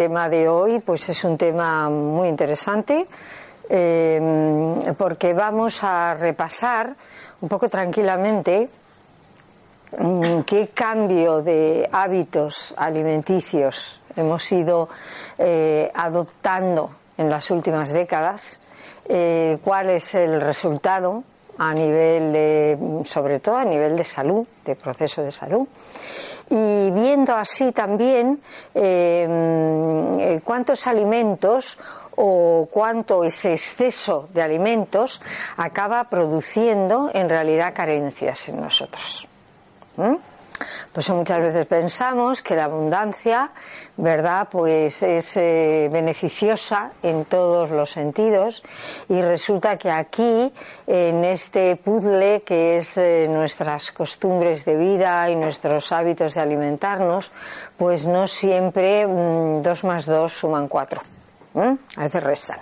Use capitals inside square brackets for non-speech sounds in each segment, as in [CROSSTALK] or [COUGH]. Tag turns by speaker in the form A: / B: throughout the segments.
A: tema de hoy pues es un tema muy interesante eh, porque vamos a repasar un poco tranquilamente mm, qué cambio de hábitos alimenticios hemos ido eh, adoptando en las últimas décadas, eh, cuál es el resultado a nivel de, sobre todo a nivel de salud, de proceso de salud y viendo así también eh, cuántos alimentos o cuánto ese exceso de alimentos acaba produciendo en realidad carencias en nosotros. Pues muchas veces pensamos que la abundancia, ¿verdad? Pues es eh, beneficiosa en todos los sentidos y resulta que aquí, en este puzzle que es eh, nuestras costumbres de vida y nuestros hábitos de alimentarnos, pues no siempre mm, dos más dos suman cuatro. A veces restan.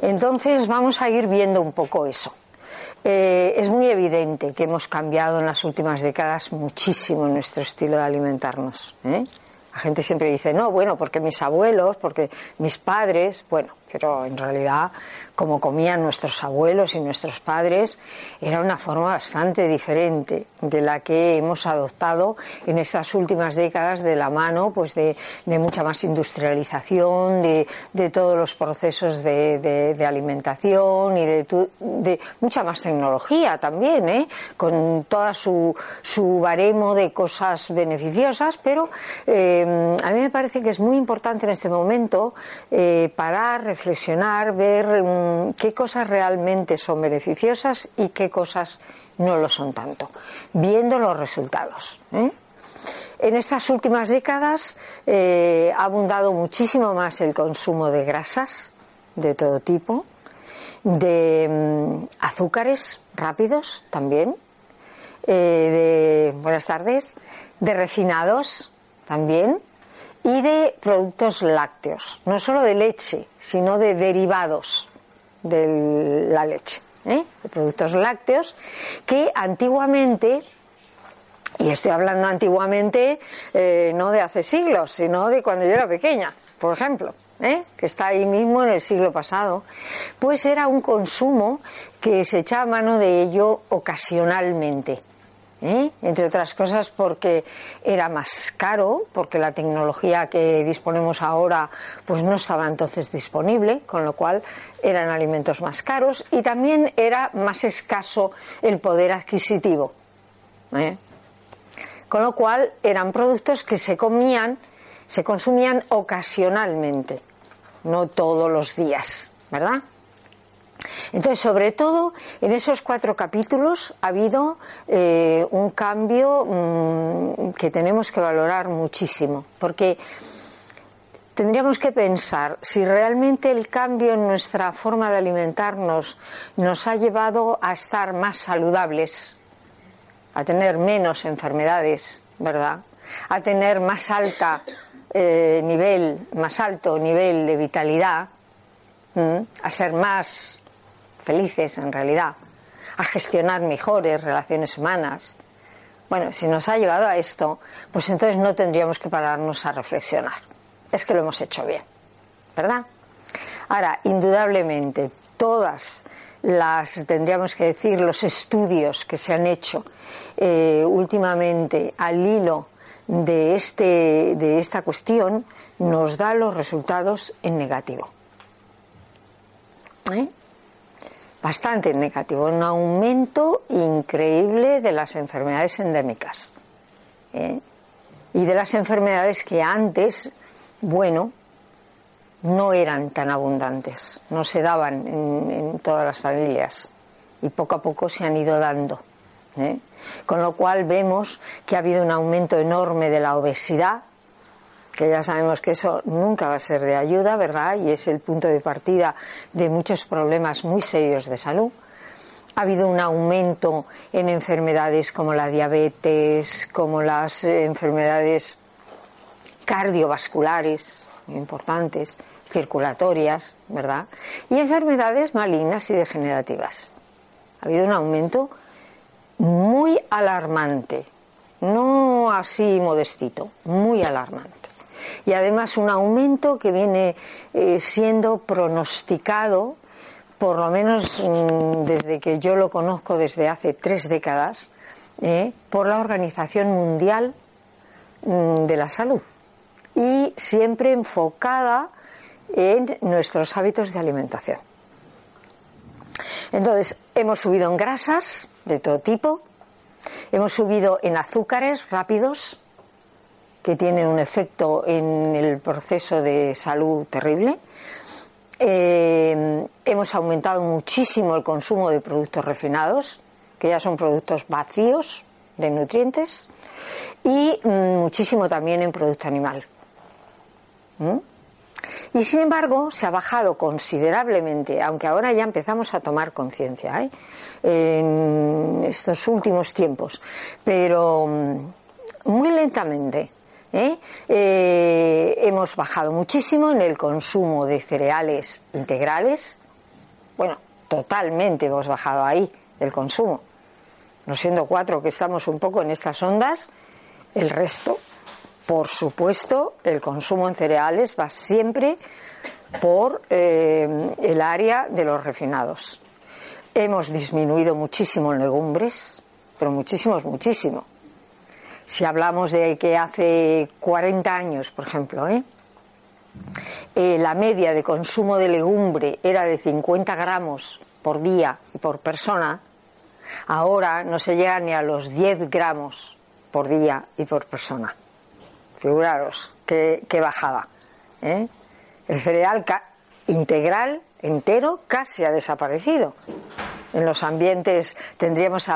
A: Entonces vamos a ir viendo un poco eso. Eh, es muy evidente que hemos cambiado en las últimas décadas muchísimo nuestro estilo de alimentarnos. ¿eh? La gente siempre dice, no, bueno, porque mis abuelos, porque mis padres, bueno, pero en realidad como comían nuestros abuelos y nuestros padres era una forma bastante diferente de la que hemos adoptado en estas últimas décadas de la mano pues de, mucha más industrialización, de, todos los procesos de, alimentación y de, mucha más tecnología también, ¿eh? con toda su, su baremo de cosas beneficiosas, pero eh, a mí me parece que es muy importante en este momento eh, parar, reflexionar, ver mm, qué cosas realmente son beneficiosas y qué cosas no lo son tanto, viendo los resultados. ¿eh? En estas últimas décadas eh, ha abundado muchísimo más el consumo de grasas de todo tipo, de mm, azúcares rápidos también, eh, de buenas tardes, de refinados también, y de productos lácteos, no solo de leche, sino de derivados de la leche, ¿eh? de productos lácteos que antiguamente y estoy hablando antiguamente eh, no de hace siglos, sino de cuando yo era pequeña, por ejemplo, ¿eh? que está ahí mismo en el siglo pasado, pues era un consumo que se echaba mano de ello ocasionalmente. ¿Eh? entre otras cosas porque era más caro, porque la tecnología que disponemos ahora pues no estaba entonces disponible, con lo cual eran alimentos más caros y también era más escaso el poder adquisitivo. ¿eh? Con lo cual eran productos que se comían, se consumían ocasionalmente, no todos los días, ¿verdad? Entonces, sobre todo, en esos cuatro capítulos ha habido eh, un cambio mm, que tenemos que valorar muchísimo, porque tendríamos que pensar si realmente el cambio en nuestra forma de alimentarnos nos ha llevado a estar más saludables, a tener menos enfermedades, ¿verdad? A tener más alta eh, nivel, más alto nivel de vitalidad, a ser más felices en realidad, a gestionar mejores relaciones humanas. Bueno, si nos ha llevado a esto, pues entonces no tendríamos que pararnos a reflexionar. Es que lo hemos hecho bien, ¿verdad? Ahora, indudablemente, todas las, tendríamos que decir, los estudios que se han hecho eh, últimamente al hilo de, este, de esta cuestión nos da los resultados en negativo. ¿Eh? Bastante negativo, un aumento increíble de las enfermedades endémicas ¿eh? y de las enfermedades que antes, bueno, no eran tan abundantes, no se daban en, todas las familias y poco a poco se han ido dando. ¿eh? Con lo cual vemos que ha habido un aumento enorme de la obesidad, que ya sabemos que eso nunca va a ser de ayuda, ¿verdad? Y es el punto de partida de muchos problemas muy serios de salud. Ha habido un aumento en enfermedades como la diabetes, como las enfermedades cardiovasculares, importantes, circulatorias, ¿verdad? Y enfermedades malignas y degenerativas. Ha habido un aumento muy alarmante, no así modestito, muy alarmante. Y además un aumento que viene eh, siendo pronosticado, por lo menos mm, desde que yo lo conozco desde hace tres décadas, eh, por la Organización Mundial mm, de la Salud y siempre enfocada en nuestros hábitos de alimentación. Entonces, hemos subido en grasas de todo tipo, hemos subido en azúcares rápidos, que tienen un efecto en el proceso de salud terrible. Eh, hemos aumentado muchísimo el consumo de productos refinados, que ya son productos vacíos de nutrientes, y mm, muchísimo también en producto animal. ¿Mm? Y sin embargo, se ha bajado considerablemente, aunque ahora ya empezamos a tomar conciencia ¿eh? en estos últimos tiempos, pero mm, muy lentamente. ¿Eh? Eh, hemos bajado muchísimo en el consumo de cereales integrales. Bueno, totalmente hemos bajado ahí el consumo. No siendo cuatro que estamos un poco en estas ondas, el resto por supuesto, el consumo en cereales va siempre por eh, el área de los refinados. Hemos disminuido muchísimo en legumbres, pero muchísimo muchísimo. Si hablamos de que hace 40 años, por ejemplo, ¿eh? Eh, la media de consumo de legumbre era de 50 gramos por día y por persona, ahora no se llega ni a los 10 gramos por día y por persona. Figuraros qué, bajada. ¿eh? El cereal integral, entero, casi ha desaparecido. En los ambientes tendríamos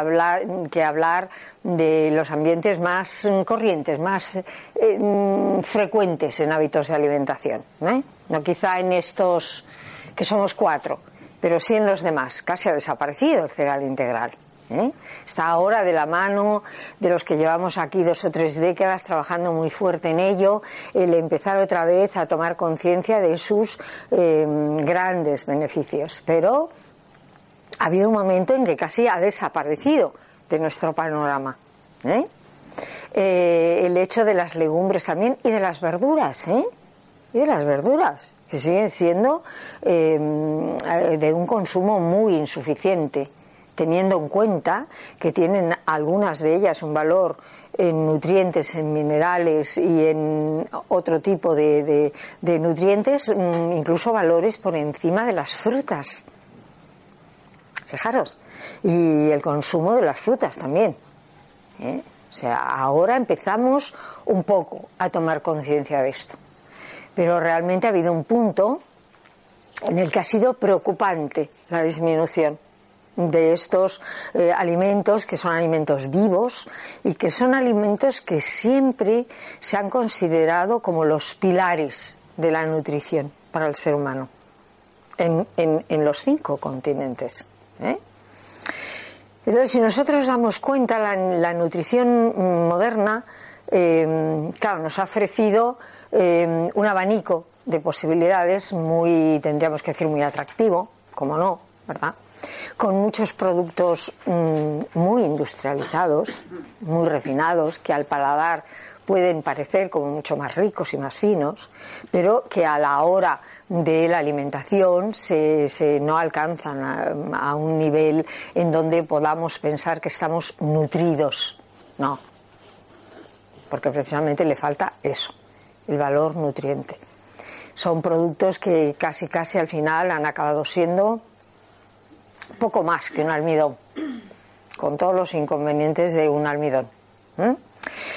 A: que hablar de los ambientes más corrientes, más eh, mm, frecuentes en hábitos de alimentación. ¿eh? No quizá en estos que somos cuatro, pero sí en los demás. Casi ha desaparecido el cereal integral. ¿eh? Está ahora de la mano de los que llevamos aquí dos o tres décadas trabajando muy fuerte en ello, el empezar otra vez a tomar conciencia de sus grandes beneficios. Pero ha habido un momento en que casi ha desaparecido de nuestro panorama. ¿eh? Eh, el hecho de las legumbres también y de las verduras, y de las verduras, que siguen siendo em, de un consumo muy insuficiente teniendo en cuenta que tienen algunas de ellas un valor en nutrientes, en minerales y en otro tipo de, nutrientes, mm, incluso valores por encima de las frutas. Fijaros. Y el consumo de las frutas también. ¿eh? O sea, ahora empezamos un poco a tomar conciencia de esto. Pero realmente ha habido un punto en el que ha sido preocupante la disminución de estos eh, alimentos que son alimentos vivos y que son alimentos que siempre se han considerado como los pilares de la nutrición para el ser humano en, en, los cinco continentes. ¿Eh? Entonces, si nosotros damos cuenta, la, la nutrición moderna, eh, claro, nos ha ofrecido un abanico de posibilidades muy, tendríamos que decir, muy atractivo, como no, ¿verdad? con muchos productos mm, muy industrializados, muy refinados, que al paladar pueden parecer como mucho más ricos y más finos, pero que a la hora de la alimentación se, no alcanzan a, un nivel en donde podamos pensar que estamos nutridos. No, porque precisamente le falta eso, el valor nutriente. Son productos que casi casi al final han acabado siendo poco más que un almidón, con todos los inconvenientes de un almidón.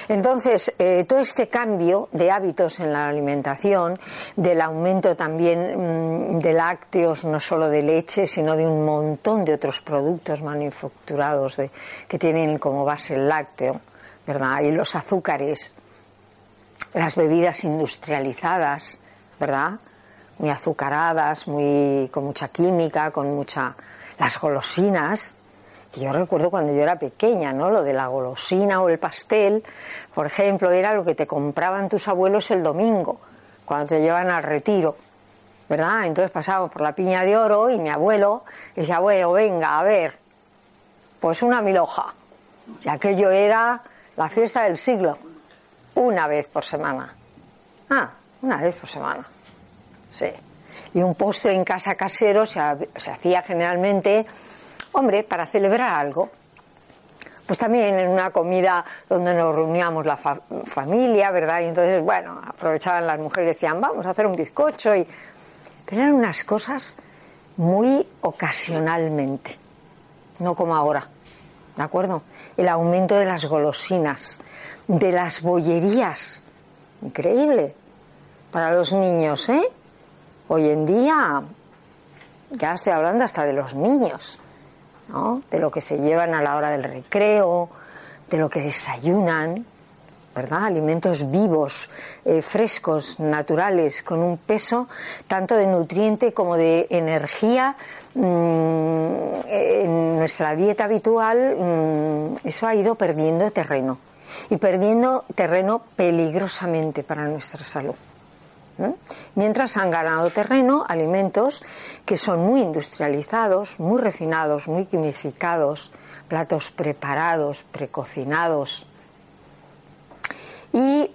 A: Entonces, eh, todo este cambio de hábitos en la alimentación, del aumento también mm, de lácteos, no solo de leche, sino de un montón de otros productos manufacturados que tienen como base el lácteo, ¿verdad? Y los azúcares, las bebidas industrializadas, ¿verdad? Muy azucaradas, muy, con mucha química, con mucha las golosinas, yo recuerdo cuando yo era pequeña, ¿no? Lo de la golosina o el pastel, por ejemplo, era lo que te compraban tus abuelos el domingo, cuando te llevan al retiro, ¿verdad? Entonces pasábamos por la piña de oro y mi abuelo decía, bueno, venga, a ver, pues una miloja, ya que yo era la fiesta del siglo, una vez por semana. Ah, una vez por semana. Sí. Y un postre en casa casero se, se hacía generalmente, hombre, para celebrar algo pues también en una comida donde nos reuníamos la familia, ¿verdad? Y entonces, bueno, aprovechaban las mujeres y decían, vamos a hacer un bizcocho. Y... Pero eran unas cosas muy ocasionalmente, no como ahora, ¿de acuerdo? El aumento de las golosinas, de las bollerías, increíble para los niños, ¿eh? Hoy en día, ya estoy hablando hasta de los niños de lo que se llevan a la hora del recreo, de lo que desayunan, ¿verdad? Alimentos vivos, eh, frescos, naturales, con un peso tanto de nutriente como de energía. Mm, en nuestra dieta habitual mm, eso ha ido perdiendo terreno y perdiendo terreno peligrosamente para nuestra salud. Mientras han ganado terreno alimentos que son muy industrializados, muy refinados, muy quimificados, platos preparados, precocinados. Y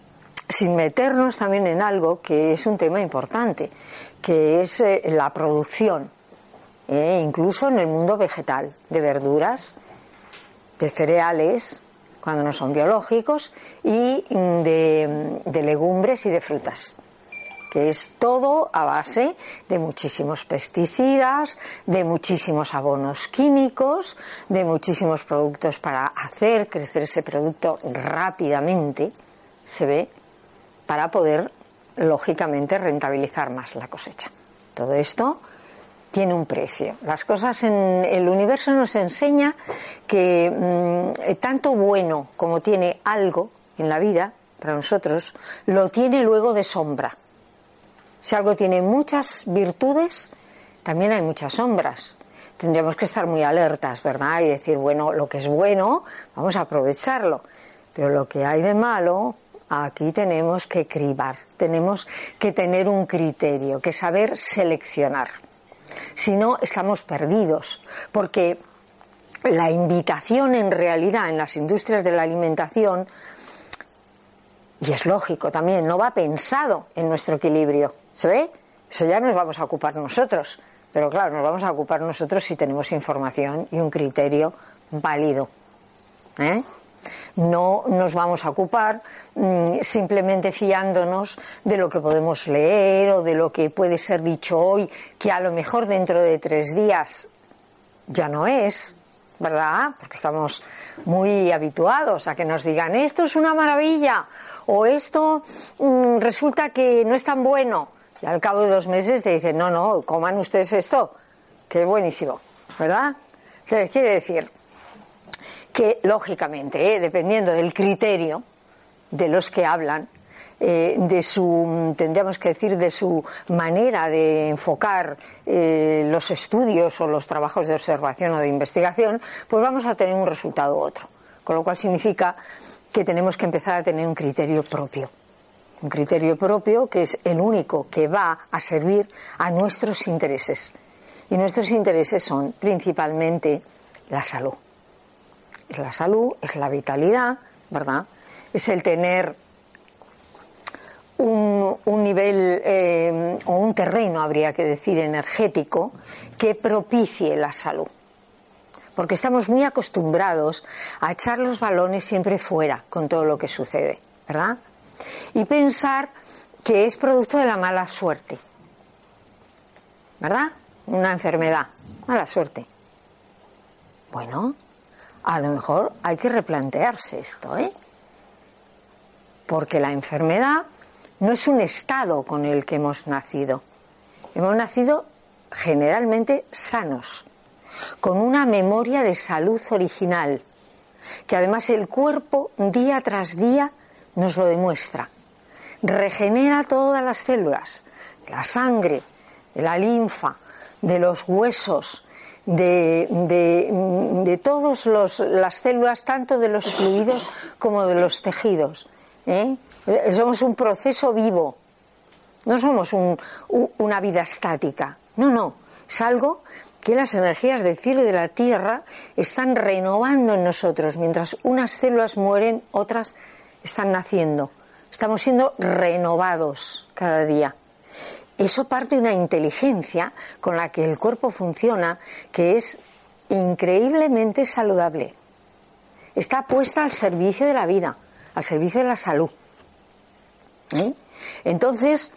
A: sin meternos también en algo que es un tema importante, que es eh, la producción, eh, incluso en el mundo vegetal, de verduras, de cereales, cuando no son biológicos, y de legumbres y de frutas que es todo a base de muchísimos pesticidas, de muchísimos abonos químicos, de muchísimos productos para hacer crecer ese producto rápidamente, se ve, para poder, lógicamente, rentabilizar más la cosecha. Todo esto tiene un precio. Las cosas en el universo nos enseña que mm, tanto bueno como tiene algo en la vida, para nosotros, lo tiene luego de sombra. Si algo tiene muchas virtudes, también hay muchas sombras. Tendríamos que estar muy alertas, ¿verdad? Y decir, bueno, lo que es bueno, vamos a aprovecharlo. Pero lo que hay de malo, aquí tenemos que cribar, tenemos que tener un criterio, que saber seleccionar. Si no, estamos perdidos, porque la invitación en realidad en las industrias de la alimentación, y es lógico también, no va pensado en nuestro equilibrio. ¿Se ve? Eso ya nos vamos a ocupar nosotros. Pero claro, nos vamos a ocupar nosotros si tenemos información y un criterio válido. ¿eh? No nos vamos a ocupar mm, simplemente fiándonos de lo que podemos leer o de lo que puede ser dicho hoy, que a lo mejor dentro de tres días ya no es, ¿verdad? Porque estamos muy habituados a que nos digan esto es una maravilla o esto mm, resulta que no es tan bueno. Y al cabo de dos meses te dicen, no, no, coman ustedes esto, que es buenísimo, ¿verdad? Entonces, quiere decir que, lógicamente, ¿eh? dependiendo del criterio de los que hablan, eh, de su, tendríamos que decir, de su manera de enfocar eh, los estudios o los trabajos de observación o de investigación, pues vamos a tener un resultado u otro. Con lo cual significa que tenemos que empezar a tener un criterio propio un criterio propio que es el único que va a servir a nuestros intereses. Y nuestros intereses son principalmente la salud. La salud es la vitalidad, ¿verdad? Es el tener un, nivel eh, o un terreno, habría que decir, energético que propicie la salud. Porque estamos muy acostumbrados a echar los balones siempre fuera con todo lo que sucede, ¿verdad? Y pensar que es producto de la mala suerte. ¿Verdad? Una enfermedad, mala suerte. Bueno, a lo mejor hay que replantearse esto, ¿eh? Porque la enfermedad no es un estado con el que hemos nacido. Hemos nacido generalmente sanos, con una memoria de salud original, que además el cuerpo día tras día nos lo demuestra. Regenera todas las células, la sangre, la linfa, de los huesos, de, de, todas las células, tanto de los fluidos como de los tejidos. ¿eh? Somos un proceso vivo, no somos una vida estática, no, no, es algo que las energías del cielo y de la tierra están renovando en nosotros. Mientras unas células mueren, otras están naciendo, estamos siendo renovados cada día. Eso parte de una inteligencia con la que el cuerpo funciona que es increíblemente saludable. Está puesta al servicio de la vida, al servicio de la salud. ¿Eh? Entonces,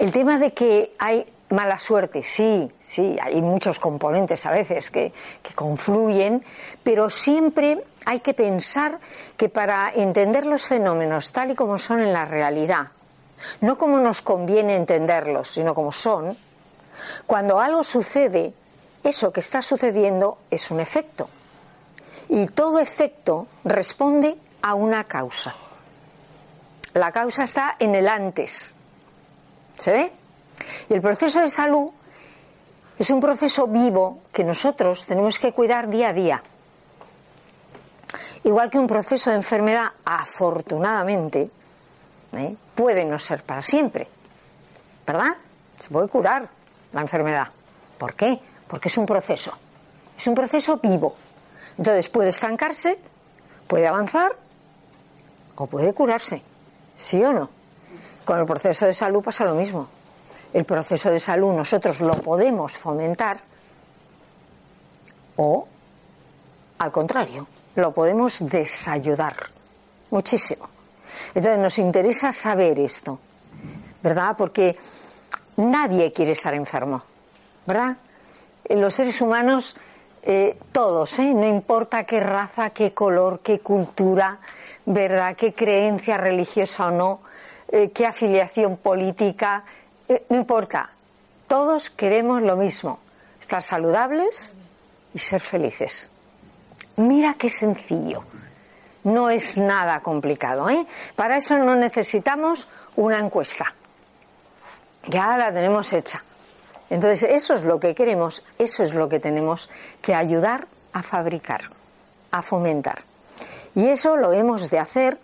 A: el tema de que hay mala suerte, sí, sí, hay muchos componentes a veces que, que, confluyen, pero siempre hay que pensar que para entender los fenómenos tal y como son en la realidad, no como nos conviene entenderlos, sino como son, cuando algo sucede, eso que está sucediendo es un efecto. Y todo efecto responde a una causa. La causa está en el antes. ¿Se ve? Y el proceso de salud es un proceso vivo que nosotros tenemos que cuidar día a día. Igual que un proceso de enfermedad, afortunadamente, ¿eh? puede no ser para siempre. ¿Verdad? Se puede curar la enfermedad. ¿Por qué? Porque es un proceso. Es un proceso vivo. Entonces puede estancarse, puede avanzar o puede curarse. ¿Sí o no? Con el proceso de salud pasa lo mismo. El proceso de salud nosotros lo podemos fomentar o, al contrario, lo podemos desayudar muchísimo. Entonces nos interesa saber esto, ¿verdad? Porque nadie quiere estar enfermo, ¿verdad? Los seres humanos, eh, todos, ¿eh? no importa qué raza, qué color, qué cultura, ¿verdad? Qué creencia religiosa o no, eh, qué afiliación política, eh, no importa. Todos queremos lo mismo, estar saludables y ser felices. Mira qué sencillo. No es nada complicado. ¿eh? Para eso no necesitamos una encuesta. Ya la tenemos hecha. Entonces, eso es lo que queremos, eso es lo que tenemos que ayudar a fabricar, a fomentar. Y eso lo hemos de hacer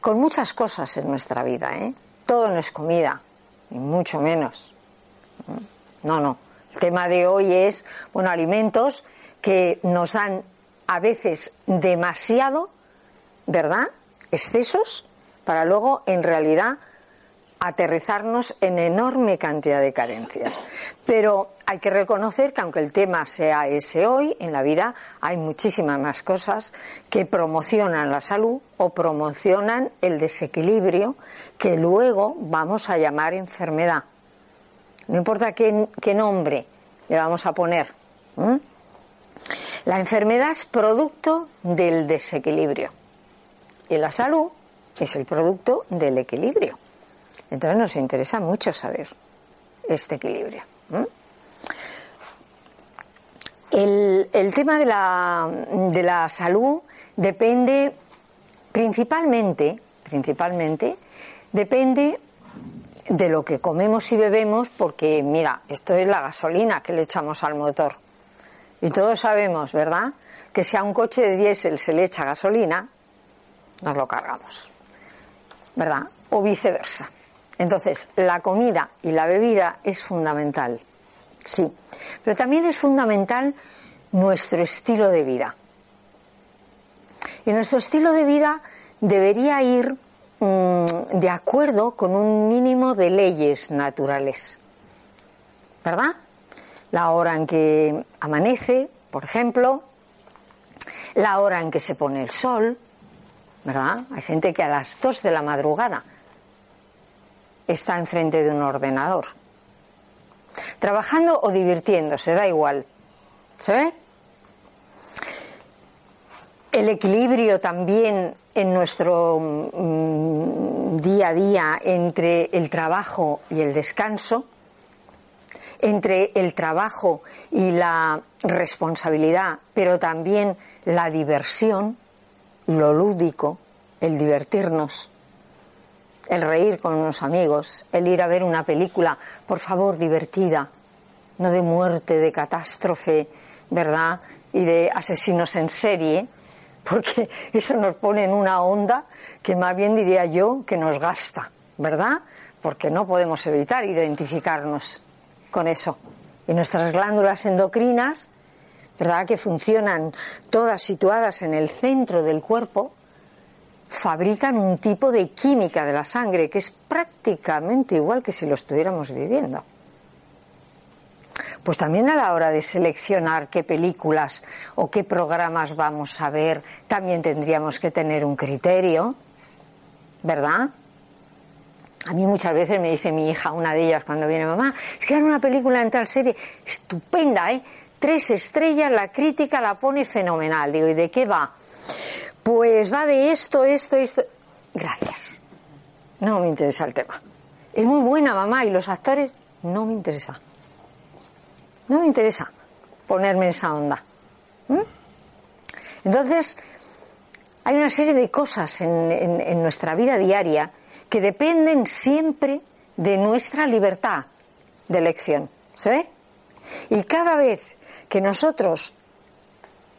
A: con muchas cosas en nuestra vida. ¿eh? Todo no es comida, ni mucho menos. No, no. El tema de hoy es, bueno, alimentos que nos dan a veces demasiado, ¿verdad? Excesos, para luego, en realidad, aterrizarnos en enorme cantidad de carencias. Pero hay que reconocer que aunque el tema sea ese hoy, en la vida hay muchísimas más cosas que promocionan la salud o promocionan el desequilibrio que luego vamos a llamar enfermedad. No importa qué, nombre le vamos a poner. La enfermedad es producto del desequilibrio y la salud es el producto del equilibrio. Entonces nos interesa mucho saber este equilibrio. El, tema de la, de la, salud depende principalmente, principalmente, depende de lo que comemos y bebemos, porque mira, esto es la gasolina que le echamos al motor. Y todos sabemos, ¿verdad?, que si a un coche de diésel se le echa gasolina, nos lo cargamos. ¿Verdad? O viceversa. Entonces, la comida y la bebida es fundamental, sí, pero también es fundamental nuestro estilo de vida. Y nuestro estilo de vida debería ir mm, de acuerdo con un mínimo de leyes naturales, ¿verdad? La hora en que amanece, por ejemplo, la hora en que se pone el sol, ¿verdad? Hay gente que a las dos de la madrugada está enfrente de un ordenador. Trabajando o divirtiéndose, da igual. ¿Se ve? El equilibrio también en nuestro mm, día a día entre el trabajo y el descanso, entre el trabajo y la responsabilidad, pero también la diversión, lo lúdico, el divertirnos el reír con unos amigos, el ir a ver una película, por favor, divertida, no de muerte, de catástrofe, ¿verdad? Y de asesinos en serie, porque [LAUGHS] eso nos pone en una onda que más bien diría yo que nos gasta, ¿verdad? Porque no podemos evitar identificarnos con eso. Y nuestras glándulas endocrinas, ¿verdad? Que funcionan todas situadas en el centro del cuerpo, fabrican un tipo de química de la sangre que es prácticamente igual que si lo estuviéramos viviendo. Pues también a la hora de seleccionar qué películas o qué programas vamos a ver, también tendríamos que tener un criterio, ¿verdad? A mí muchas veces me dice mi hija, una de ellas cuando viene mamá, es que hay una película en tal serie estupenda, ¿eh? Tres estrellas, la crítica la pone fenomenal. Digo, ¿y de qué va? Pues va de esto, esto, esto. Gracias. No me interesa el tema. Es muy buena mamá y los actores no me interesa. No me interesa ponerme en esa onda. ¿Mm? Entonces, hay una serie de cosas en, nuestra vida diaria que dependen siempre de nuestra libertad de elección. ¿Se ve? Y cada vez que nosotros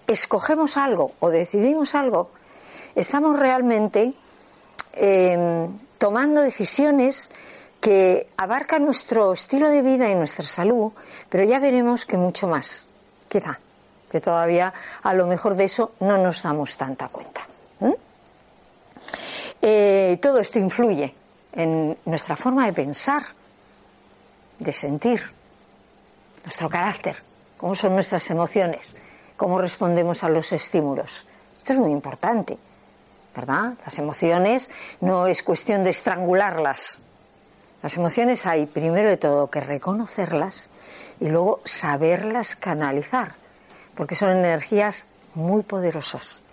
A: escogemos algo o decidimos algo, estamos realmente em, tomando decisiones que abarcan nuestro estilo de vida y nuestra salud, pero ya veremos que mucho más, quizá, que todavía a lo mejor de eso no nos damos tanta cuenta. Eh, todo esto influye en nuestra forma de pensar, de sentir, nuestro carácter, cómo son nuestras emociones, cómo respondemos a los estímulos. Esto es muy importante, ¿verdad? Las emociones no es cuestión de estrangularlas. Las emociones hay primero de todo que reconocerlas y luego saberlas canalizar, porque son energías muy poderosas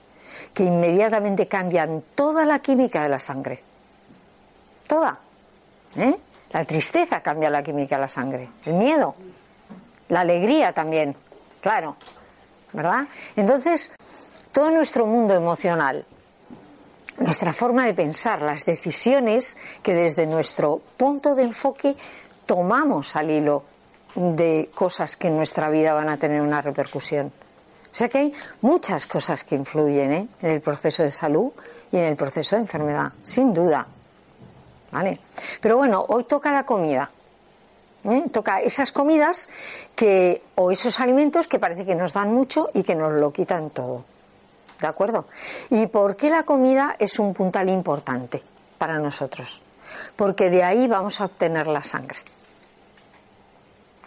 A: que inmediatamente cambian toda la química de la sangre. Toda. ¿eh? La tristeza cambia la química de la sangre. El miedo. La alegría también. Claro. ¿verdad? Entonces, todo nuestro mundo emocional, nuestra forma de pensar, las decisiones que desde nuestro punto de enfoque tomamos al hilo de cosas que en nuestra vida van a tener una repercusión. O sea que hay muchas cosas que influyen ¿eh? en el proceso de salud y en el proceso de enfermedad, sin duda. ¿Vale? Pero bueno, hoy toca la comida. ¿eh? Toca esas comidas que, o esos alimentos que parece que nos dan mucho y que nos lo quitan todo. ¿De acuerdo? ¿Y por qué la comida es un puntal importante para nosotros? Porque de ahí vamos a obtener la sangre.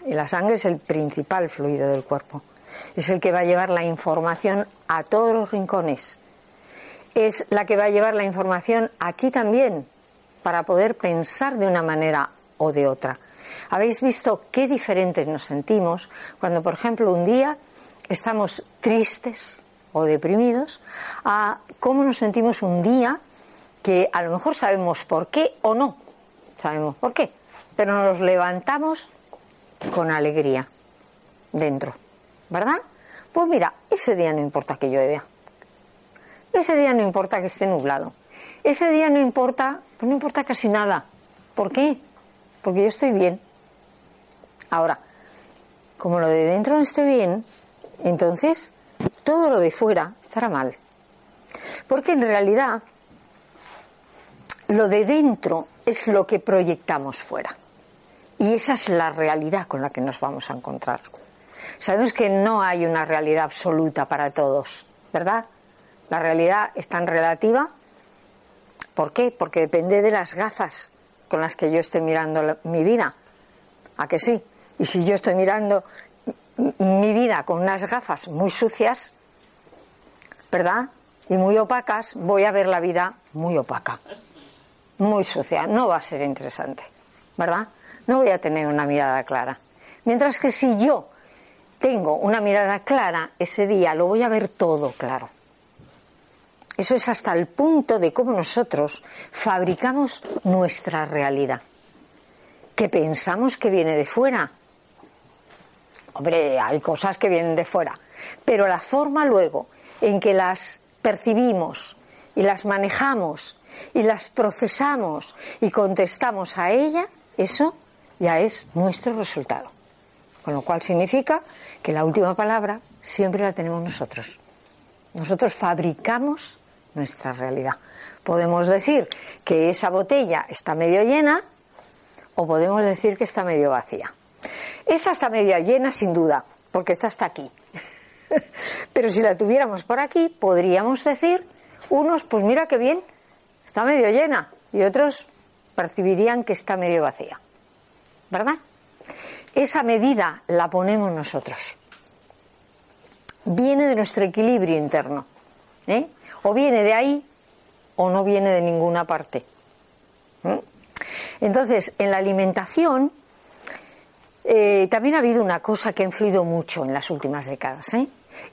A: Y la sangre es el principal fluido del cuerpo. Es el que va a llevar la información a todos los rincones. Es la que va a llevar la información aquí también para poder pensar de una manera o de otra. Habéis visto qué diferentes nos sentimos cuando, por ejemplo, un día estamos tristes o deprimidos a cómo nos sentimos un día que a lo mejor sabemos por qué o no sabemos por qué, pero nos levantamos con alegría dentro, ¿verdad? Pues mira, ese día no importa que llueva, ese día no importa que esté nublado, ese día no importa, pues no importa casi nada. ¿Por qué? Porque yo estoy bien, Ahora, como lo de dentro no esté bien, entonces todo lo de fuera estará mal. Porque en realidad lo de dentro es lo que proyectamos fuera. Y esa es la realidad con la que nos vamos a encontrar. Sabemos que no hay una realidad absoluta para todos, ¿verdad? La realidad es tan relativa. ¿Por qué? Porque depende de las gafas con las que yo esté mirando mi vida. ¿A que sí? Y si yo estoy mirando mi vida con unas gafas muy sucias, ¿verdad? Y muy opacas, voy a ver la vida muy opaca, muy sucia. No va a ser interesante, ¿verdad? No voy a tener una mirada clara. Mientras que si yo tengo una mirada clara, ese día lo voy a ver todo claro. Eso es hasta el punto de cómo nosotros fabricamos nuestra realidad. Que pensamos que viene de fuera, Hombre, hay cosas que vienen de fuera, pero la forma luego en que las percibimos y las manejamos y las procesamos y contestamos a ella, eso ya es nuestro resultado. Con lo cual significa que la última palabra siempre la tenemos nosotros. Nosotros fabricamos nuestra realidad. Podemos decir que esa botella está medio llena o podemos decir que está medio vacía. Esta está media llena, sin duda, porque esta está aquí. [LAUGHS] Pero si la tuviéramos por aquí, podríamos decir, unos, pues mira qué bien, está medio llena y otros percibirían que está medio vacía. ¿Verdad? Esa medida la ponemos nosotros. Viene de nuestro equilibrio interno. ¿eh? O viene de ahí o no viene de ninguna parte. ¿eh? Entonces, en la alimentación eh, también ha habido una cosa que ha influido mucho en las últimas décadas.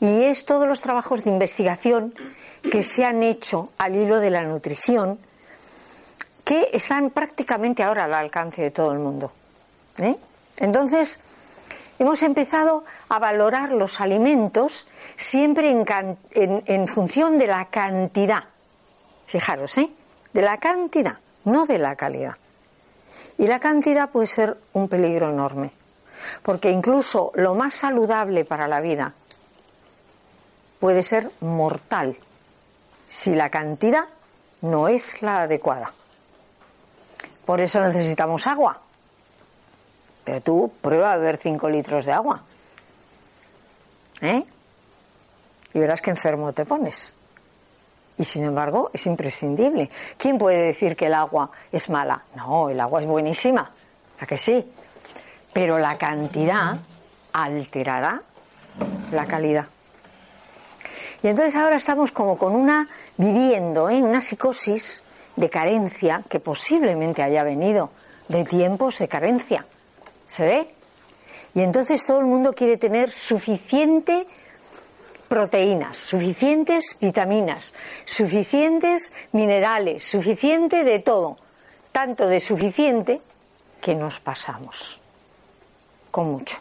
A: Y es todos los trabajos de investigación que se han hecho al hilo de la nutrición que están prácticamente ahora al alcance de todo el mundo. ¿eh? Entonces, hemos empezado a valorar los alimentos siempre en, función de la cantidad. Fijaros, ¿eh? De la cantidad, no de la calidad. Y la cantidad puede ser un peligro enorme, porque incluso lo más saludable para la vida puede ser mortal si la cantidad no es la adecuada. Por eso necesitamos agua. Pero tú prueba a beber 5 litros de agua. ¿Eh? Y verás que enfermo te pones. Y sin embargo, es imprescindible. ¿Quién puede decir que el agua es mala? No, el agua es buenísima. ¿A que sí? Pero la cantidad alterará la calidad. Y entonces ahora estamos como con una, viviendo, ¿eh? una psicosis de carencia que posiblemente haya venido de tiempos de carencia. ¿Se ve? Y entonces todo el mundo quiere tener suficiente proteínas, suficientes vitaminas, suficientes minerales, suficiente de todo. Tanto de suficiente que nos pasamos. Con mucho.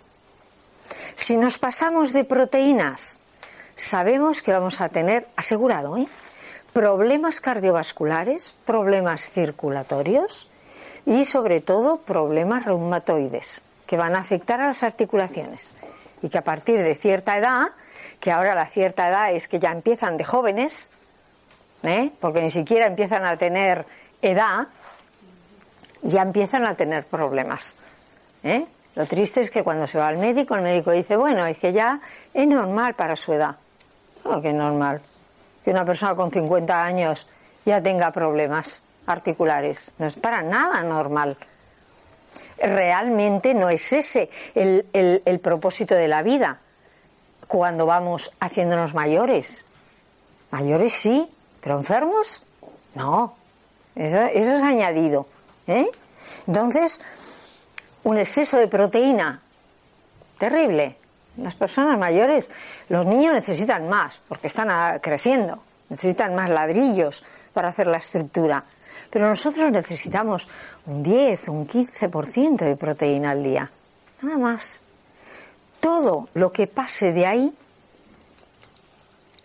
A: Si nos pasamos de proteínas, sabemos que vamos a tener asegurado, ¿eh? problemas cardiovasculares, problemas circulatorios y sobre todo problemas reumatoides que van a afectar a las articulaciones y que a partir de cierta edad, que ahora la cierta edad es que ya empiezan de jóvenes, ¿eh? porque ni siquiera empiezan a tener edad, ya empiezan a tener problemas. ¿eh? Lo triste es que cuando se va al médico, el médico dice, bueno, es que ya es normal para su edad. ¿Cómo que es normal? que una persona con 50 años ya tenga problemas articulares. No es para nada normal. Realmente no es ese el, propósito de la vida cuando vamos haciéndonos mayores. Mayores sí, pero enfermos no. Eso, eso es añadido. ¿eh? Entonces, un exceso de proteína, terrible. Las personas mayores, los niños necesitan más porque están creciendo, necesitan más ladrillos para hacer la estructura. Pero nosotros necesitamos un 10, un 15% de proteína al día. Nada más. Todo lo que pase de ahí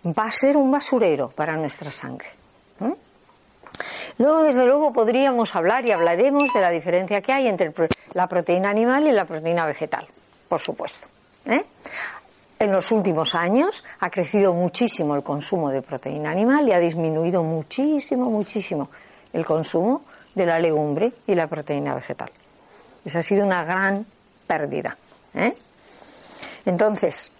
A: va a ser un basurero para nuestra sangre. Luego, desde luego, podríamos hablar y hablaremos de la diferencia que hay entre la proteína animal y la proteína vegetal, por supuesto. ¿eh? En los últimos años ha crecido muchísimo el consumo de proteína animal y ha disminuido muchísimo, muchísimo el consumo de la legumbre y la proteína vegetal. Esa ha sido una gran pérdida. ¿eh? Entonces,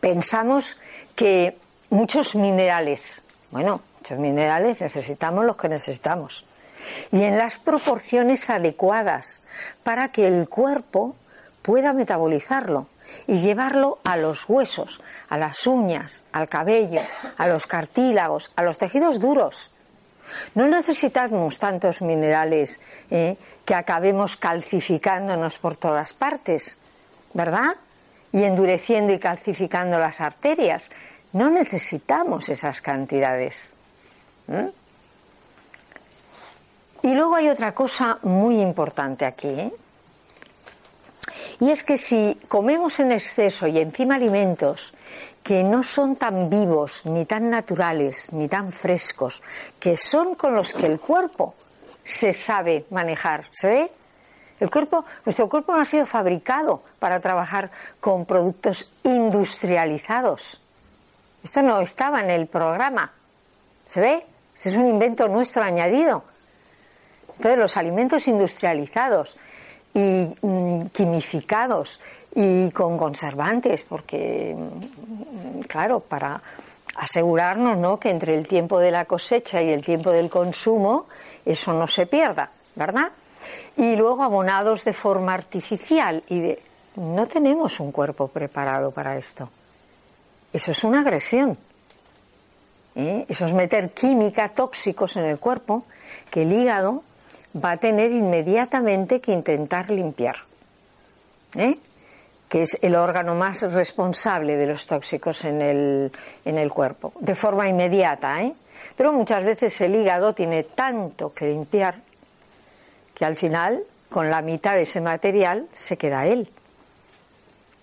A: pensamos que muchos minerales, bueno, muchos minerales necesitamos los que necesitamos, y en las proporciones adecuadas para que el cuerpo pueda metabolizarlo y llevarlo a los huesos, a las uñas, al cabello, a los cartílagos, a los tejidos duros. No necesitamos tantos minerales eh, que acabemos calcificándonos por todas partes, ¿verdad? Y endureciendo y calcificando las arterias. No necesitamos esas cantidades. Y luego hay otra cosa muy importante aquí. ¿eh? Y es que si comemos en exceso y encima alimentos que no son tan vivos, ni tan naturales, ni tan frescos, que son con los que el cuerpo se sabe manejar, ¿se ve? El cuerpo, nuestro cuerpo no ha sido fabricado para trabajar con productos industrializados. Esto no estaba en el programa. ¿Se ve? Este es un invento nuestro añadido. Entonces, los alimentos industrializados y mm, quimificados y con conservantes, porque, mm, claro, para asegurarnos ¿no? que entre el tiempo de la cosecha y el tiempo del consumo eso no se pierda, ¿verdad? Y luego abonados de forma artificial y de, no tenemos un cuerpo preparado para esto. Eso es una agresión. ¿eh? Eso es meter química, tóxicos en el cuerpo que el hígado va a tener inmediatamente que intentar limpiar. ¿eh? Que es el órgano más responsable de los tóxicos en el, en el cuerpo, de forma inmediata. ¿eh? Pero muchas veces el hígado tiene tanto que limpiar que al final, con la mitad de ese material, se queda él.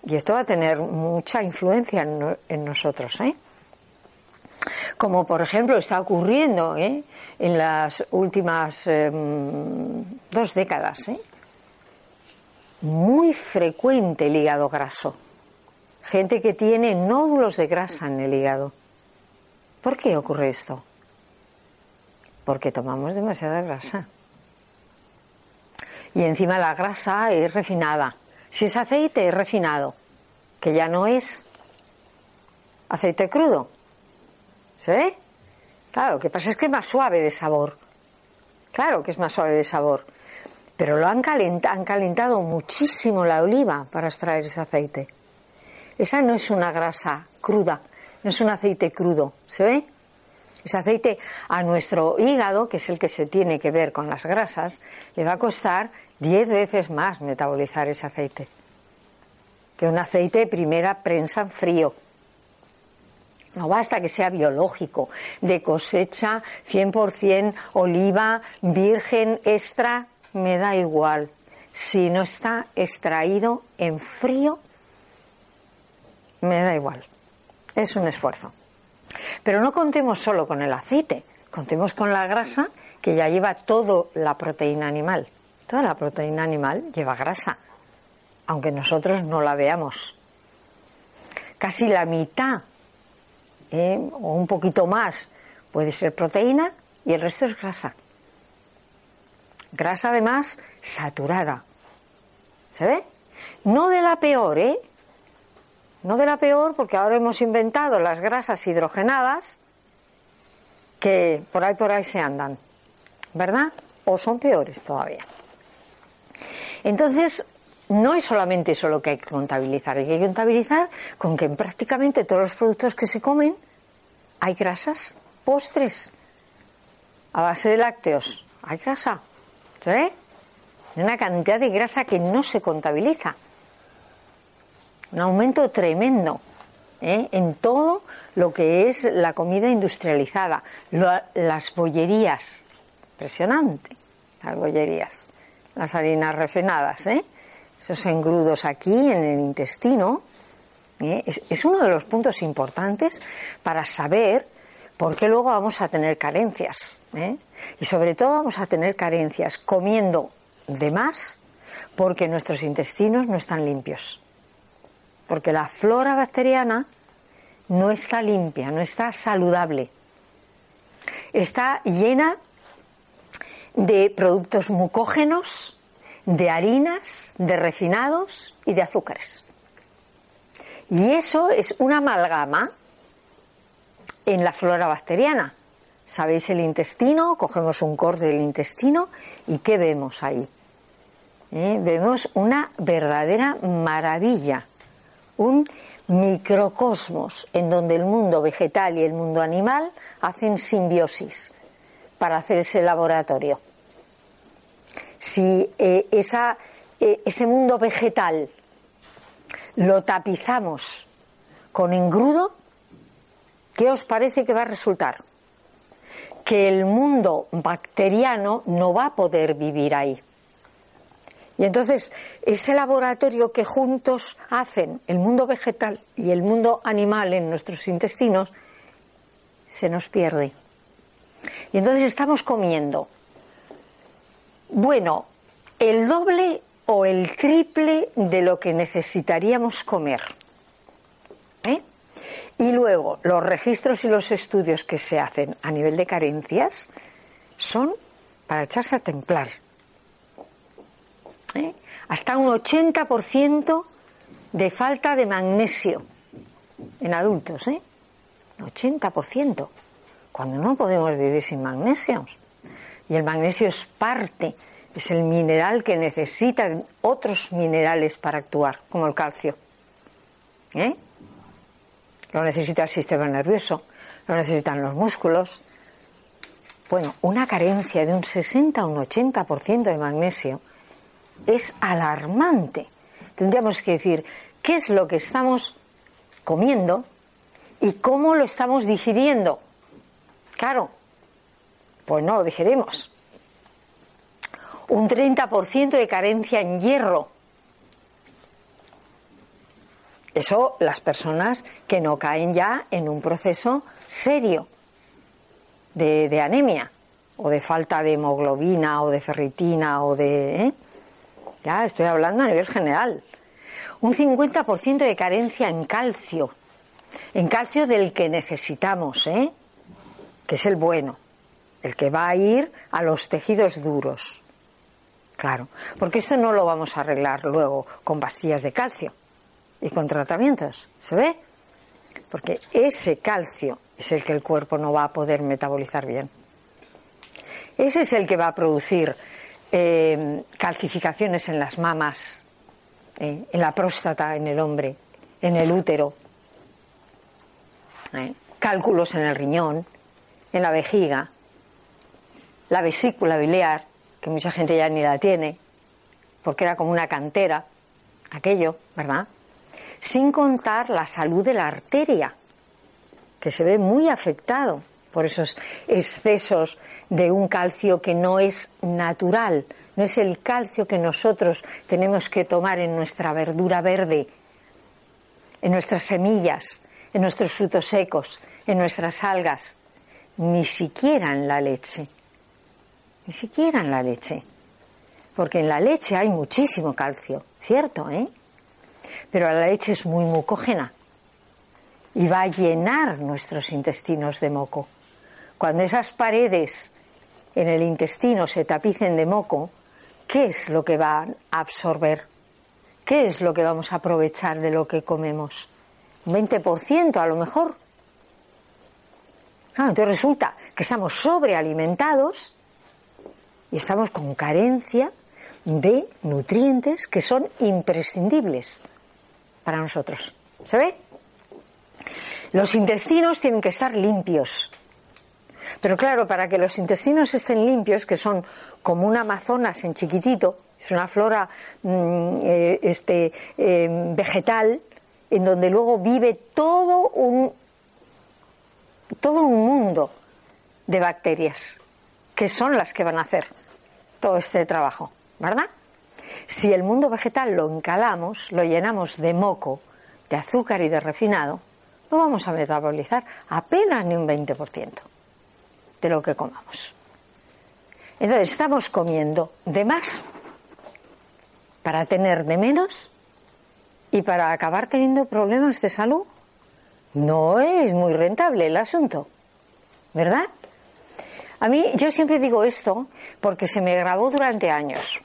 A: Y esto va a tener mucha influencia en, nosotros. ¿eh? Como por ejemplo está ocurriendo ¿eh? en las últimas em, dos décadas. ¿eh? Muy frecuente el hígado graso. Gente que tiene nódulos de grasa en el hígado. ¿Por qué ocurre esto? Porque tomamos demasiada grasa. Y encima la grasa es refinada. Si es aceite, es refinado, que ya no es aceite crudo. ¿Se ve? Claro, lo que pasa es que es más suave de sabor. Claro que es más suave de sabor. Pero lo han, calentado, han calentado muchísimo la oliva para extraer ese aceite. Esa no es una grasa cruda, no es un aceite crudo. ¿Se ve? Ese aceite a nuestro hígado, que es el que se tiene que ver con las grasas, le va a costar 10 veces más metabolizar ese aceite que un aceite de primera prensa en frío. No basta que sea biológico, de cosecha 100% oliva, virgen, extra, me da igual. Si no está extraído en frío, me da igual. Es un esfuerzo. Pero no contemos solo con el aceite, contemos con la grasa que ya lleva toda la proteína animal. Toda la proteína animal lleva grasa, aunque nosotros no la veamos. Casi la mitad ¿eh? o un poquito más puede ser proteína y el resto es grasa. Grasa además saturada. ¿Se ve? No de la peor, ¿eh? No de la peor porque ahora hemos inventado las grasas hidrogenadas que por ahí por ahí se andan, ¿verdad? O son peores todavía. Entonces, no es solamente eso lo que hay que contabilizar, hay que contabilizar con que en prácticamente todos los productos que se comen hay grasas, postres, a base de lácteos, hay grasa, ¿se ve? Hay una cantidad de grasa que no se contabiliza un aumento tremendo ¿eh? en todo lo que es la comida industrializada, las bollerías, impresionante, las bollerías, las harinas refinadas, ¿eh? esos engrudos aquí en el intestino, ¿eh? es uno de los puntos importantes para saber por qué luego vamos a tener carencias. ¿Eh? Y sobre todo vamos a tener carencias comiendo de más porque nuestros intestinos no están limpios porque la flora bacteriana no está limpia, no está saludable. Está llena de productos mucógenos, de harinas, de refinados y de azúcares. Y eso es una amalgama en la flora bacteriana. ¿Sabéis el intestino? Cogemos un corte del intestino y ¿qué vemos ahí? ¿Eh? Vemos una verdadera maravilla un microcosmos en donde el mundo vegetal y el mundo animal hacen simbiosis para hacer ese laboratorio. Si eh, eh, ese mundo vegetal lo tapizamos con engrudo, ¿qué os parece que va a resultar? Que el mundo bacteriano no va a poder vivir ahí. Y entonces, ese laboratorio que juntos hacen el mundo vegetal y el mundo animal en nuestros intestinos, se nos pierde. Y entonces estamos comiendo, bueno, el doble o el triple de lo que necesitaríamos comer. ¿Eh? Y luego, los registros y los estudios que se hacen a nivel de carencias son para echarse a templar. ¿eh? hasta un 80% de falta de magnesio en adultos. ¿eh? 80%, cuando no podemos vivir sin magnesio. Y el magnesio es parte, es el mineral que necesitan otros minerales para actuar, como el calcio. ¿Eh? Lo necesita el sistema nervioso, lo necesitan los músculos. Bueno, una carencia de un 60 o un 80% de magnesio es alarmante. Tendríamos que decir, ¿qué es lo que estamos comiendo y cómo lo estamos digiriendo? Claro, pues no lo digerimos. Un 30% de carencia en hierro. Eso las personas que no caen ya en un proceso serio de, anemia o de falta de hemoglobina o de ferritina o de... ¿eh? Ya estoy hablando a nivel general. Un 50% de carencia en calcio. En calcio del que necesitamos, ¿eh? que es el bueno, el que va a ir a los tejidos duros. Claro, porque esto no lo vamos a arreglar luego con pastillas de calcio y con tratamientos, ¿se ve? Porque ese calcio es el que el cuerpo no va a poder metabolizar bien. Ese es el que va a producir eh, calcificaciones en las mamas, eh, en la próstata en el hombre, en el útero, eh, cálculos en el riñón, en la vejiga, la vesícula biliar, que mucha gente ya ni la tiene, porque era como una cantera, aquello, ¿verdad? Sin contar la salud de la arteria, que se ve muy afectado por esos excesos de un calcio que no es natural, no es el calcio que nosotros tenemos que tomar en nuestra verdura verde, en nuestras semillas, en nuestros frutos secos, en nuestras algas, ni siquiera en la leche, ni siquiera en la leche, porque en la leche hay muchísimo calcio, ¿cierto? Eh? Pero la leche es muy mucógena y va a llenar nuestros intestinos de moco. Cuando esas paredes en el intestino se tapicen de moco, ¿qué es lo que va a absorber? ¿Qué es lo que vamos a aprovechar de lo que comemos? Un 20% a lo mejor. Ah, entonces resulta que estamos sobrealimentados y estamos con carencia de nutrientes que son imprescindibles para nosotros. ¿Se ve? Los intestinos tienen que estar limpios. Pero claro, para que los intestinos estén limpios, que son como un Amazonas en chiquitito, es una flora mm, eh, este, em, vegetal, en donde luego vive todo un, todo un mundo de bacterias, que son las que van a hacer todo este trabajo, ¿verdad? Si el mundo vegetal lo encalamos, lo llenamos de moco, de azúcar y de refinado, no vamos a metabolizar apenas ni un 20% de lo que comamos. Entonces estamos comiendo de más para tener de menos y para acabar teniendo problemas de salud. No es muy rentable el asunto, ¿verdad? A mí yo siempre digo esto porque se me grabó durante años.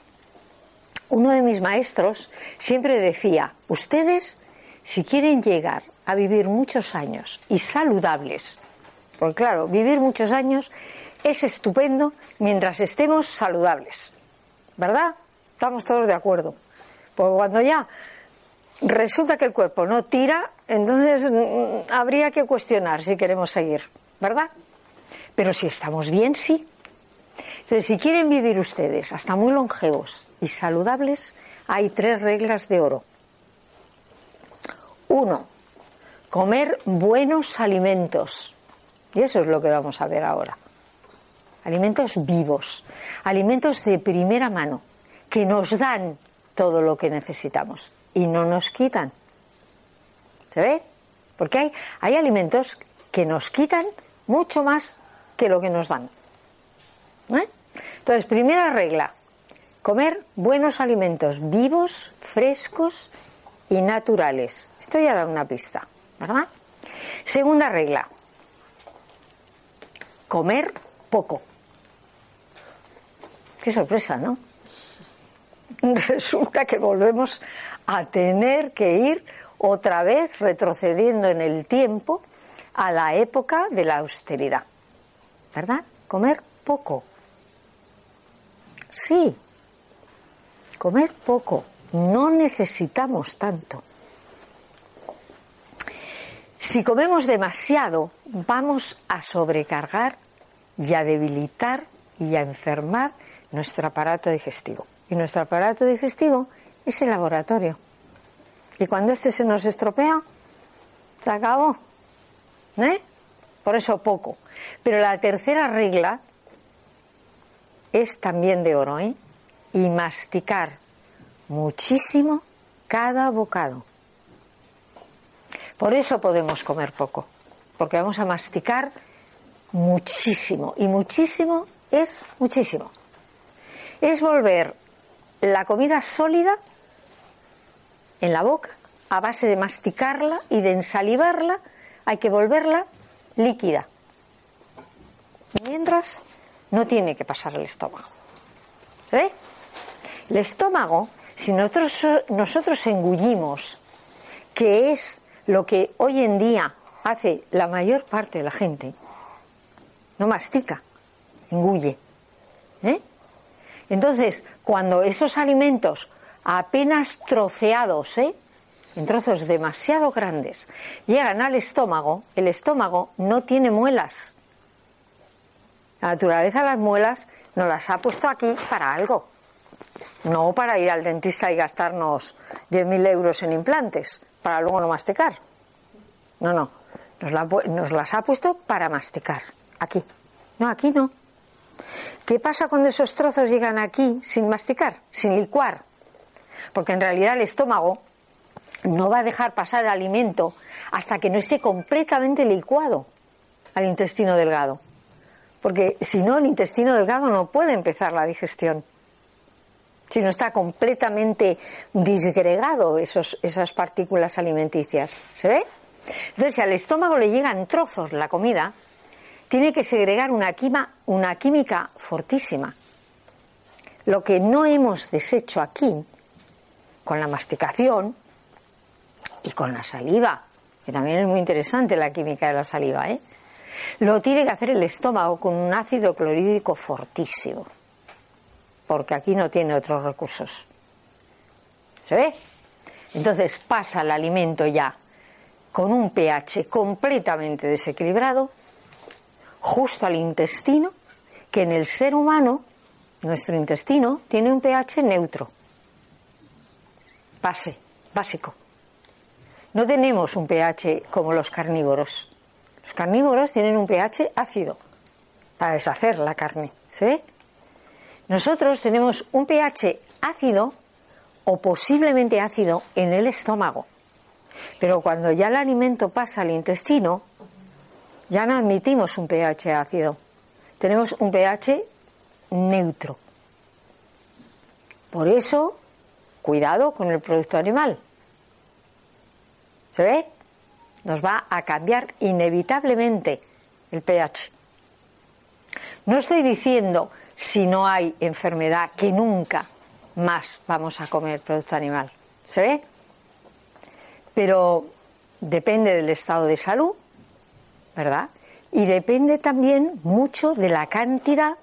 A: Uno de mis maestros siempre decía, ustedes si quieren llegar a vivir muchos años y saludables, porque claro, vivir muchos años es estupendo mientras estemos saludables. ¿Verdad? Estamos todos de acuerdo. Porque cuando ya resulta que el cuerpo no tira, entonces mm, habría que cuestionar si queremos seguir. ¿Verdad? Pero si estamos bien, sí. Entonces, si quieren vivir ustedes hasta muy longevos y saludables, hay tres reglas de oro. Uno, comer buenos alimentos. Y eso es lo que vamos a ver ahora. Alimentos vivos, alimentos de primera mano, que nos dan todo lo que necesitamos y no nos quitan. ¿Se ve? Porque hay, hay alimentos que nos quitan mucho más que lo que nos dan. ¿Eh? Entonces, primera regla, comer buenos alimentos vivos, frescos y naturales. Esto ya da una pista, ¿verdad? Segunda regla, comer poco. Qué sorpresa, ¿no? [LAUGHS] Resulta que volvemos a tener que ir otra vez retrocediendo en el tiempo a la época de la austeridad. ¿Verdad? Comer poco. Sí, comer poco. No necesitamos tanto. Si comemos demasiado, vamos a sobrecargar y a debilitar y a enfermar nuestro aparato digestivo. Y nuestro aparato digestivo es el laboratorio. Y cuando este se nos estropea, se acabó. ¿Eh? Por eso poco. Pero la tercera regla es también de oro, ¿eh? Y masticar muchísimo cada bocado. Por eso podemos comer poco, porque vamos a masticar muchísimo. Y muchísimo es muchísimo. Es volver la comida sólida en la boca, a base de masticarla y de ensalivarla, hay que volverla líquida. Mientras no tiene que pasar el estómago. ¿Se ve? El estómago, si nosotros, nosotros engullimos, que es lo que hoy en día hace la mayor parte de la gente, no mastica, engulle. ¿eh? Entonces, cuando esos alimentos apenas troceados, ¿eh? en trozos demasiado grandes, llegan al estómago, el estómago no tiene muelas. La naturaleza de las muelas nos las ha puesto aquí para algo, no para ir al dentista y gastarnos 10.000 euros en implantes, para luego no masticar. No, no, nos, nos las ha puesto para masticar, aquí. No, aquí no. ¿Qué pasa cuando esos trozos llegan aquí sin masticar, sin licuar? Porque en realidad el estómago no va a dejar pasar el alimento hasta que no esté completamente licuado al intestino delgado. Porque si no, el intestino delgado no puede empezar la digestión. Si no está completamente disgregado esos, esas partículas alimenticias. ¿Se ve? Entonces, si al estómago le llegan trozos la comida, tiene que segregar una, una química fortísima. Lo que no hemos deshecho aquí, con la masticación y con la saliva, que también es muy interesante la química de la saliva, ¿eh? lo tiene que hacer el estómago con un ácido clorhídrico fortísimo, porque aquí no tiene otros recursos. ¿Se ve? Entonces pasa el alimento ya con un pH completamente desequilibrado justo al intestino, que en el ser humano, nuestro intestino, tiene un pH neutro. Base, básico. No tenemos un pH como los carnívoros. Los carnívoros tienen un pH ácido para deshacer la carne. ¿Se ve? Nosotros tenemos un pH ácido o posiblemente ácido en el estómago. Pero cuando ya el alimento pasa al intestino, ya no admitimos un pH ácido, tenemos un pH neutro. Por eso, cuidado con el producto animal. ¿Se ve? Nos va a cambiar inevitablemente el pH. No estoy diciendo si no hay enfermedad que nunca más vamos a comer producto animal. ¿Se ve? Pero depende del estado de salud ¿verdad? Y depende también mucho de la cantidad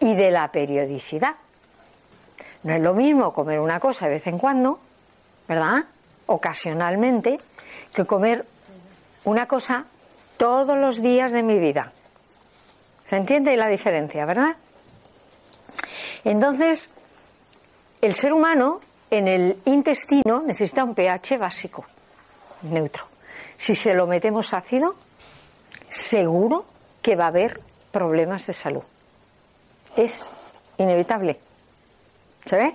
A: y de la periodicidad. No es lo mismo comer una cosa de vez en cuando, ¿verdad? Ocasionalmente, que comer una cosa todos los días de mi vida. ¿Se entiende la diferencia, verdad? Entonces, el ser humano en el intestino necesita un pH básico, neutro. Si se lo metemos ácido, seguro que va a haber problemas de salud. Es inevitable. ¿Se ve?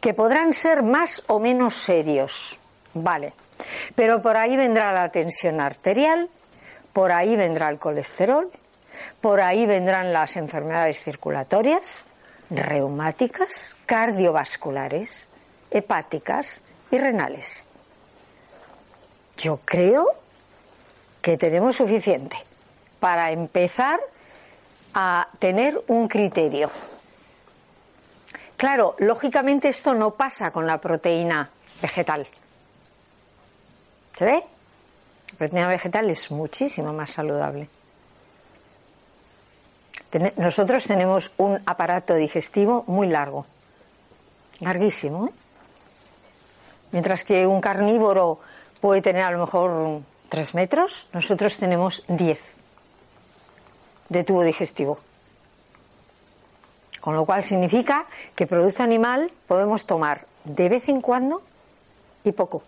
A: Que podrán ser más o menos serios. Vale. Pero por ahí vendrá la tensión arterial, por ahí vendrá el colesterol, por ahí vendrán las enfermedades circulatorias, reumáticas, cardiovasculares, hepáticas y renales. Yo creo que tenemos suficiente para empezar a tener un criterio. Claro, lógicamente esto no pasa con la proteína vegetal. ¿Se ve? proteína vegetal es muchísimo más saludable. Nosotros tenemos un aparato digestivo muy largo, larguísimo. ¿eh? Mientras que un carnívoro puede tener a lo mejor tres metros, nosotros tenemos diez de tubo digestivo. Con lo cual significa que producto animal podemos tomar de vez en cuando y poco.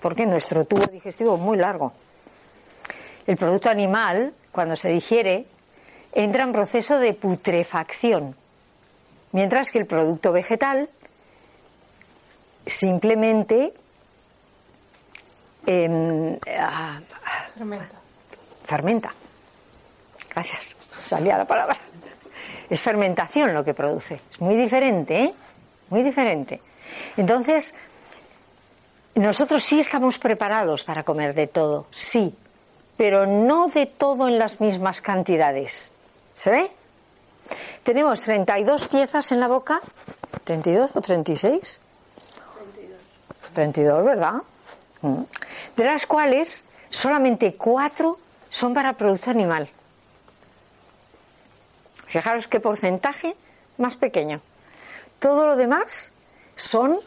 A: Porque nuestro tubo digestivo es muy largo. El producto animal, cuando se digiere, entra en proceso de putrefacción, mientras que el producto vegetal simplemente em, ah, fermenta. fermenta. Gracias, salía la palabra. Es fermentación lo que produce. Es muy diferente, ¿eh? Muy diferente. Entonces, nosotros sí estamos preparados para comer de todo, sí, pero no de todo en las mismas cantidades. ¿Se ve? Tenemos 32 piezas en la boca, 32 o 36. 32. 32, ¿verdad? Mm. De las cuales solamente 4 son para producto animal. Fijaros qué porcentaje más pequeño. Todo lo demás son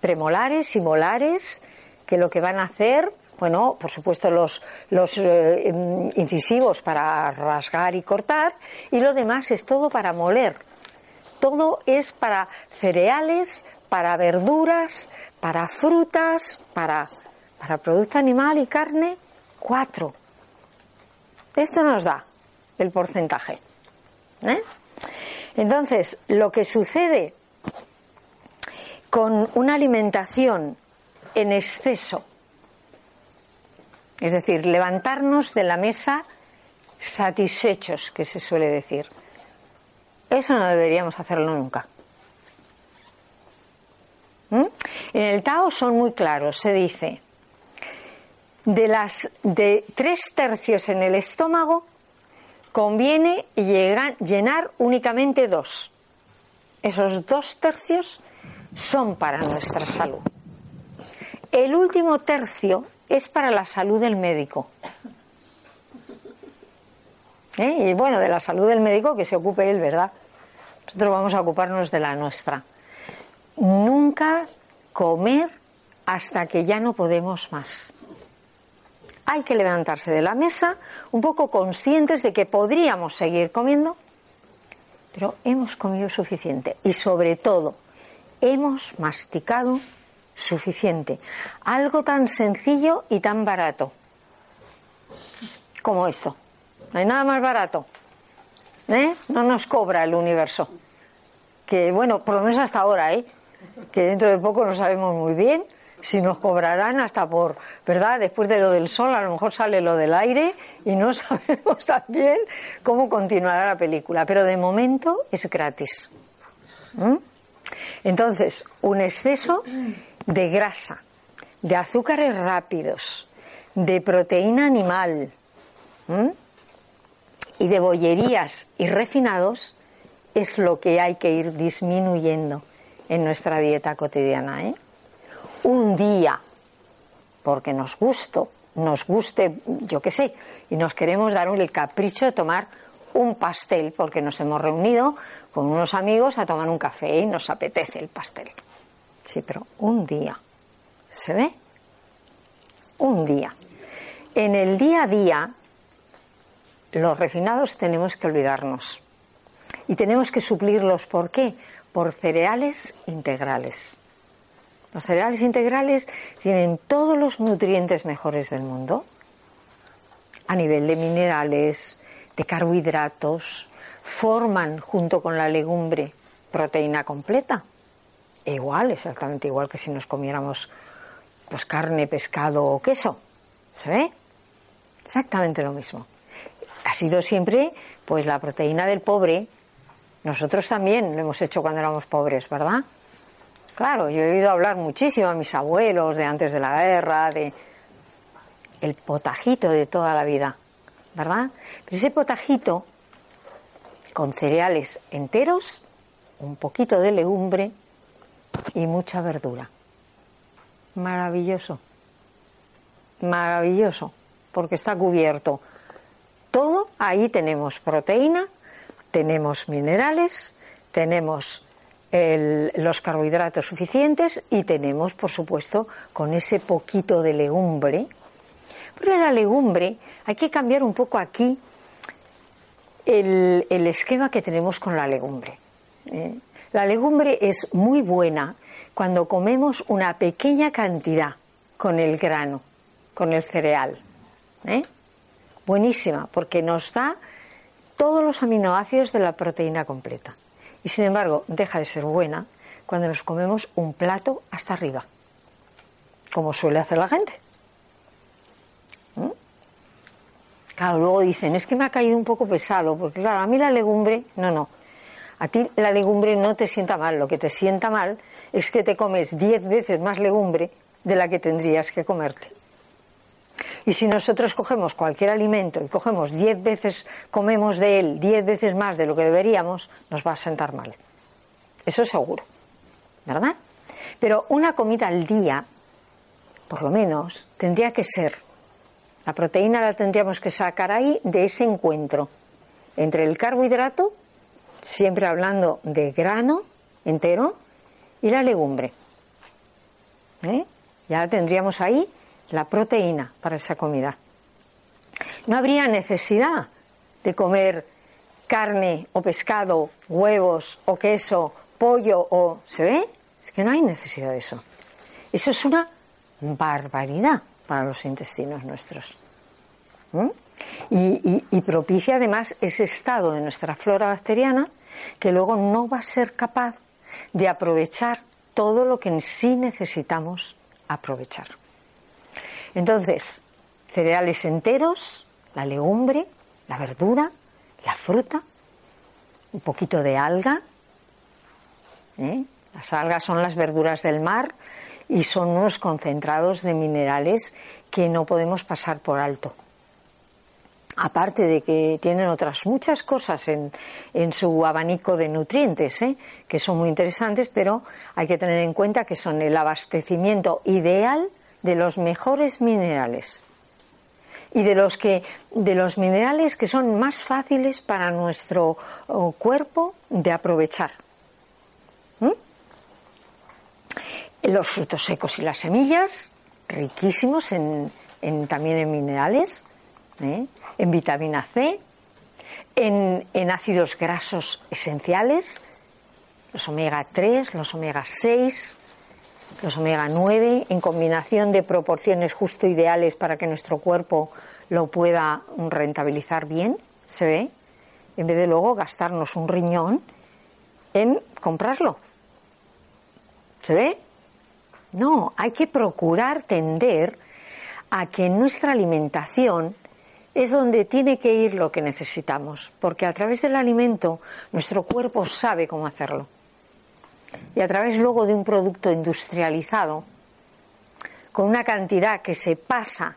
A: premolares y molares que lo que van a hacer, bueno, por supuesto los, los eh, incisivos para rasgar y cortar y lo demás es todo para moler. Todo es para cereales, para verduras, para frutas, para, para producto animal y carne, cuatro. Esto nos da el porcentaje. ¿eh? Entonces, lo que sucede con una alimentación en exceso, es decir, levantarnos de la mesa satisfechos, que se suele decir. Eso no deberíamos hacerlo nunca. ¿Mm? En el Tao son muy claros, se dice, de las de tres tercios en el estómago conviene llenar únicamente dos. Esos dos tercios son para nuestra salud. El último tercio es para la salud del médico. ¿Eh? Y bueno, de la salud del médico que se ocupe él, ¿verdad? Nosotros vamos a ocuparnos de la nuestra. Nunca comer hasta que ya no podemos más. Hay que levantarse de la mesa un poco conscientes de que podríamos seguir comiendo, pero hemos comido suficiente y sobre todo hemos masticado suficiente. Algo tan sencillo y tan barato como esto. No hay nada más barato. ¿Eh? No nos cobra el universo. Que bueno, por lo menos hasta ahora, ¿eh? Que dentro de poco no sabemos muy bien si nos cobrarán hasta por, ¿verdad? Después de lo del sol, a lo mejor sale lo del aire y no [LAUGHS] sabemos también cómo continuará la película. Pero de momento es gratis. Entonces, un exceso de grasa, de azúcares rápidos, de proteína animal y de bollerías y refinados es lo que hay que ir disminuyendo en nuestra dieta cotidiana. ¿eh? Un día, porque nos gusto, nos guste, yo qué sé, y nos queremos dar el capricho de tomar un pastel, porque nos hemos reunido con unos amigos a tomar un café y nos apetece el pastel. Sí, pero un día. ¿Se ve? Un día. En el día a día, los refinados tenemos que olvidarnos. Y tenemos que suplirlos, ¿por qué? Por cereales integrales. Los cereales integrales tienen todos los nutrientes mejores del mundo, a nivel de minerales, de carbohidratos, forman junto con la legumbre proteína completa. Igual, exactamente igual que si nos comiéramos pues carne, pescado o queso. ¿Se ve? Exactamente lo mismo. Ha sido siempre pues la proteína del pobre. Nosotros también lo hemos hecho cuando éramos pobres, ¿verdad? Claro, yo he oído hablar muchísimo a mis abuelos de antes de la guerra, de el potajito de toda la vida, ¿verdad? Pero ese potajito con cereales enteros, un poquito de legumbre y mucha verdura. Maravilloso. maravilloso, porque está cubierto. Todo, ahí tenemos proteína, tenemos minerales, tenemos los carbohidratos suficientes y tenemos, por supuesto, con ese poquito de legumbre. Pero la legumbre hay que cambiar un poco aquí el, esquema que tenemos con la legumbre. ¿eh? La legumbre es muy buena cuando comemos una pequeña cantidad con el grano, con el cereal. ¿eh? Buenísima, porque nos da todos los aminoácidos de la proteína completa. Y sin embargo, deja de ser buena cuando nos comemos un plato hasta arriba, como suele hacer la gente. ¿Mm? Claro, luego dicen, es que me ha caído un poco pesado, porque claro, a mí la legumbre, no, no. A ti la legumbre no te sienta mal, lo que te sienta mal es que te comes diez veces más legumbre de la que tendrías que comerte. Y si nosotros cogemos cualquier alimento y cogemos diez veces, comemos de él diez veces más de lo que deberíamos, nos va a sentar mal. Eso es seguro, ¿verdad? Pero una comida al día, por lo menos, tendría que ser, la proteína la tendríamos que sacar ahí de ese encuentro entre el carbohidrato, siempre hablando de grano entero, y la legumbre. ¿Eh? Ya tendríamos ahí la proteína para esa comida. No habría necesidad de comer carne o pescado, huevos o queso, pollo o... ¿Se ve? Es que no hay necesidad de eso. Eso es una barbaridad para los intestinos nuestros. Y, propicia además ese estado de nuestra flora bacteriana que luego no va a ser capaz de aprovechar todo lo que en sí necesitamos aprovechar. Entonces, cereales enteros, la legumbre, la verdura, la fruta, un poquito de alga. ¿eh? Las algas son las verduras del mar y son unos concentrados de minerales que no podemos pasar por alto. Aparte de que tienen otras muchas cosas en, su abanico de nutrientes, ¿eh? que son muy interesantes, pero hay que tener en cuenta que son el abastecimiento ideal de los mejores minerales y de los que de los minerales que son más fáciles para nuestro cuerpo de aprovechar. ¿Mm? Los frutos secos y las semillas, riquísimos en, también en minerales, ¿eh? En vitamina C, en, en ácidos grasos esenciales, los omega 3, los omega 6, los omega 9 en combinación de proporciones justo ideales para que nuestro cuerpo lo pueda rentabilizar bien, se ve, en vez de luego gastarnos un riñón en comprarlo. ¿Se ve? No, hay que procurar tender a que nuestra alimentación es donde tiene que ir lo que necesitamos, porque a través del alimento nuestro cuerpo sabe cómo hacerlo y a través luego de un producto industrializado, con una cantidad que se pasa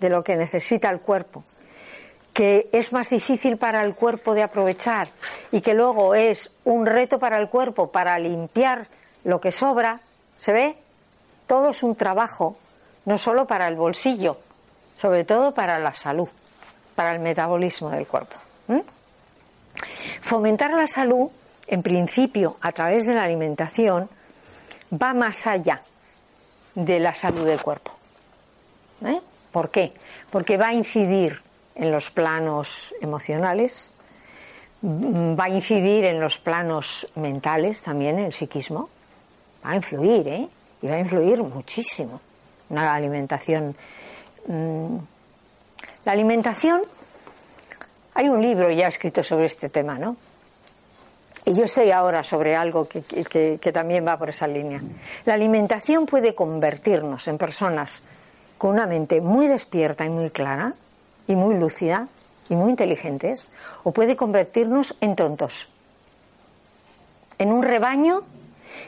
A: de lo que necesita el cuerpo, que es más difícil para el cuerpo de aprovechar y que luego es un reto para el cuerpo para limpiar lo que sobra, ¿se ve? Todo es un trabajo, no solo para el bolsillo, sobre todo para la salud, para el metabolismo del cuerpo. Fomentar la salud en principio, a través de la alimentación, va más allá de la salud del cuerpo. ¿Eh? ¿Por qué? Porque va a incidir en los planos emocionales, mm, va a incidir en los planos mentales también, en el psiquismo. Va a influir, ¿eh? Y va a influir muchísimo. Una alimentación. Mm, la alimentación. Hay un libro ya escrito sobre este tema, ¿no? Y yo estoy ahora sobre algo que, también va por esa línea. La alimentación puede convertirnos en personas con una mente muy despierta y muy clara, y muy lúcida, y muy inteligentes, o puede convertirnos en tontos, en un rebaño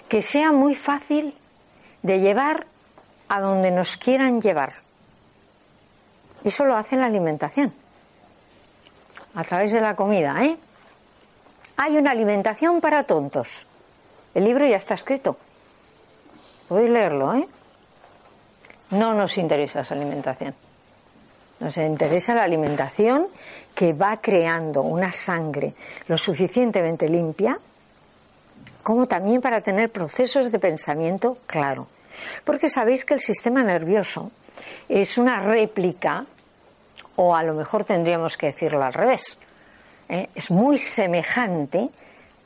A: que sea muy fácil de llevar a donde nos quieran llevar. Eso lo hace la alimentación, a través de la comida, ¿eh? Hay una alimentación para tontos. El libro ya está escrito. Podéis leerlo, ¿eh? No nos interesa esa alimentación. Nos interesa la alimentación que va creando una sangre lo suficientemente limpia como también para tener procesos de pensamiento claro. Porque sabéis que el sistema nervioso es una réplica, o a lo mejor tendríamos que decirlo al revés, ¿eh? es muy semejante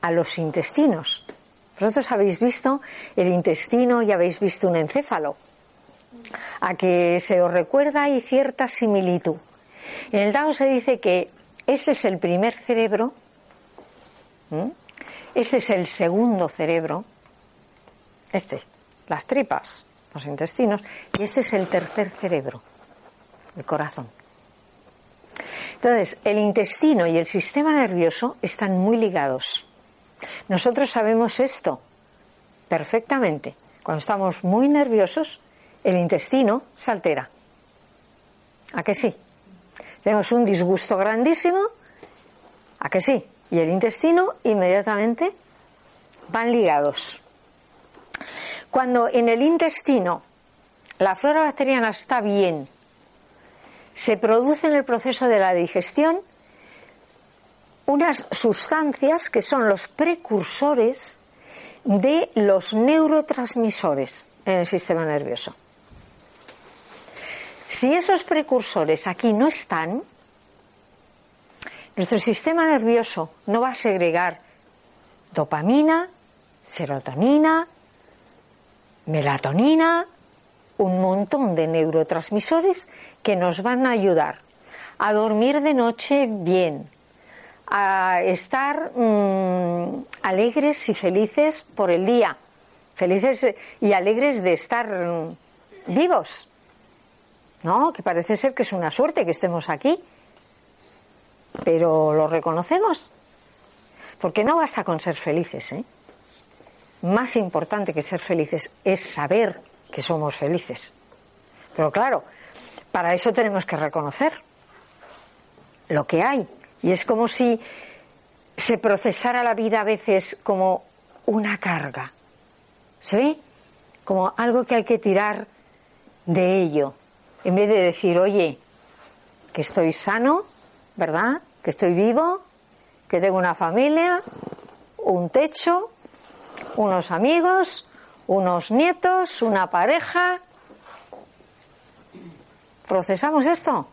A: a los intestinos. Vosotros habéis visto el intestino y habéis visto un encéfalo. A que se os recuerda hay cierta similitud. En el Dao se dice que este es el primer cerebro, este es el segundo cerebro, este, las tripas, los intestinos, y este es el tercer cerebro, el corazón. Entonces, el intestino y el sistema nervioso están muy ligados. Nosotros sabemos esto perfectamente. Cuando estamos muy nerviosos, el intestino se altera. ¿A que sí? Tenemos un disgusto grandísimo. ¿A que sí? Y el intestino inmediatamente van ligados. Cuando en el intestino la flora bacteriana está bien, se produce en el proceso de la digestión unas sustancias que son los precursores de los neurotransmisores en el sistema nervioso. Si esos precursores aquí no están, nuestro sistema nervioso no va a segregar dopamina, serotonina, melatonina, un montón de neurotransmisores que nos van a ayudar a dormir de noche bien, a estar mm, alegres y felices por el día, felices y alegres de estar mm, vivos. ¿No? Que parece ser que es una suerte que estemos aquí, pero lo reconocemos. Porque no basta con ser felices, ¿eh? Más importante que ser felices es saber que somos felices. Pero claro, para eso tenemos que reconocer lo que hay. Y es como si se procesara la vida a veces como una carga. ¿Se ve? Como algo que hay que tirar de ello. En vez de decir, oye, que estoy sano, ¿verdad? Que estoy vivo, que tengo una familia, un techo, unos amigos, unos nietos, una pareja. ¿Procesamos esto?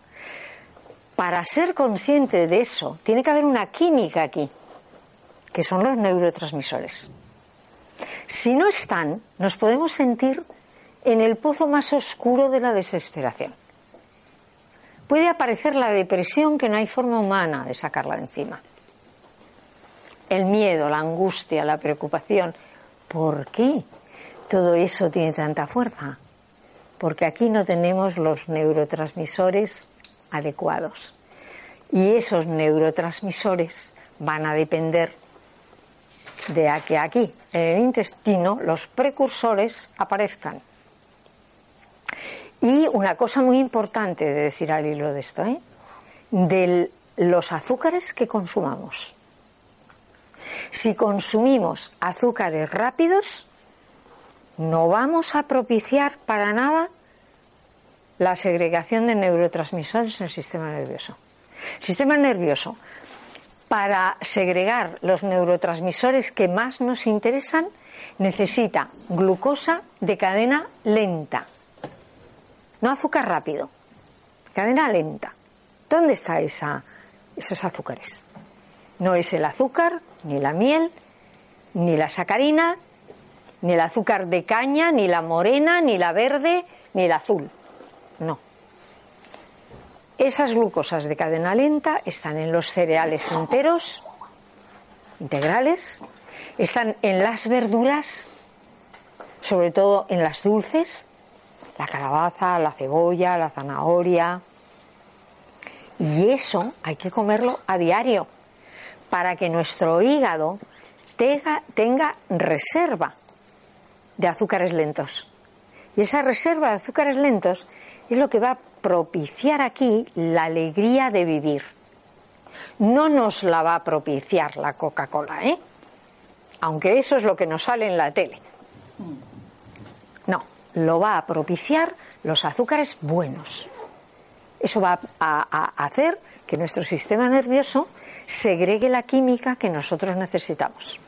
A: Para ser consciente de eso, tiene que haber una química aquí, que son los neurotransmisores. Si no están, nos podemos sentir en el pozo más oscuro de la desesperación. Puede aparecer la depresión que no hay forma humana de sacarla de encima. El miedo, la angustia, la preocupación. ¿Por qué todo eso tiene tanta fuerza? Porque aquí no tenemos los neurotransmisores adecuados. Y esos neurotransmisores van a depender de que aquí, en el intestino, los precursores aparezcan. Y una cosa muy importante de decir al hilo de esto, ¿eh? de los azúcares que consumamos. Si consumimos azúcares rápidos, no vamos a propiciar para nada la segregación de neurotransmisores en el sistema nervioso. El sistema nervioso, para segregar los neurotransmisores que más nos interesan, necesita glucosa de cadena lenta, no azúcar rápido, cadena lenta. ¿Dónde están esos azúcares? No es el azúcar, ni la miel, ni la sacarina, ni el azúcar de caña, ni la morena, ni la verde, ni el azul. No. Esas glucosas de cadena lenta están en los cereales enteros, integrales, están en las verduras, sobre todo en las dulces, la calabaza, la cebolla, la zanahoria. Y eso hay que comerlo a diario para que nuestro hígado tenga, reserva de azúcares lentos. Y esa reserva de azúcares lentos es lo que va a propiciar aquí la alegría de vivir. No nos la va a propiciar la Coca-Cola, ¿eh? Aunque eso es lo que nos sale en la tele. No, lo va a propiciar los azúcares buenos. Eso va a, hacer que nuestro sistema nervioso segregue la química que nosotros necesitamos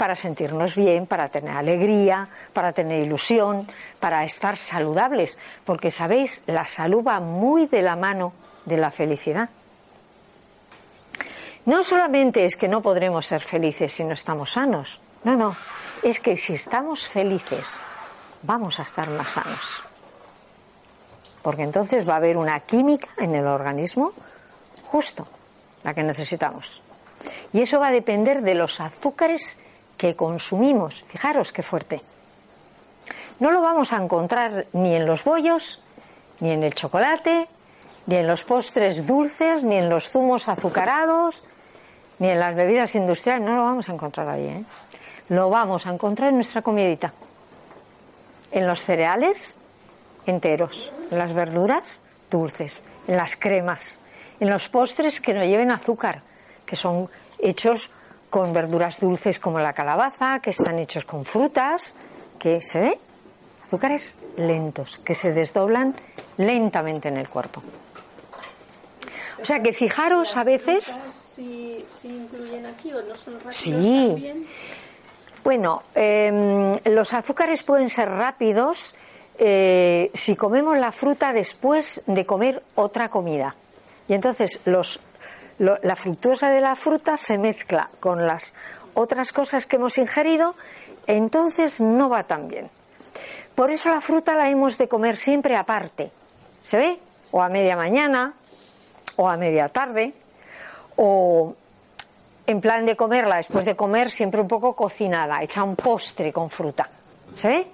A: para sentirnos bien, para tener alegría, para tener ilusión, para estar saludables, porque sabéis, la salud va muy de la mano de la felicidad. No solamente es que no podremos ser felices si no estamos sanos, no, no, es que si estamos felices vamos a estar más sanos. Porque entonces va a haber una química en el organismo justo, la que necesitamos. Y eso va a depender de los azúcares que consumimos. Fijaros qué fuerte. No lo vamos a encontrar ni en los bollos, ni en el chocolate, ni en los postres dulces, ni en los zumos azucarados, ni en las bebidas industriales. No lo vamos a encontrar ahí. ¿eh? Lo vamos a encontrar en nuestra comidita. En los cereales enteros, en las verduras dulces, en las cremas, en los postres que no lleven azúcar, que son hechos con verduras dulces como la calabaza, que están hechos con frutas, que se ve azúcares lentos, que se desdoblan lentamente en el cuerpo. O sea que fijaros a veces.
B: ¿Sí, incluyen aquí o no son rápidos
A: sí. Bueno, em, los azúcares pueden ser rápidos eh, si comemos la fruta después de comer otra comida. Y entonces los la fructosa de la fruta se mezcla con las otras cosas que hemos ingerido, entonces no va tan bien. Por eso la fruta la hemos de comer siempre aparte. ¿Se ve? O a media mañana, o a media tarde, o en plan de comerla después de comer siempre un poco cocinada, hecha un postre con fruta. ¿Se ve?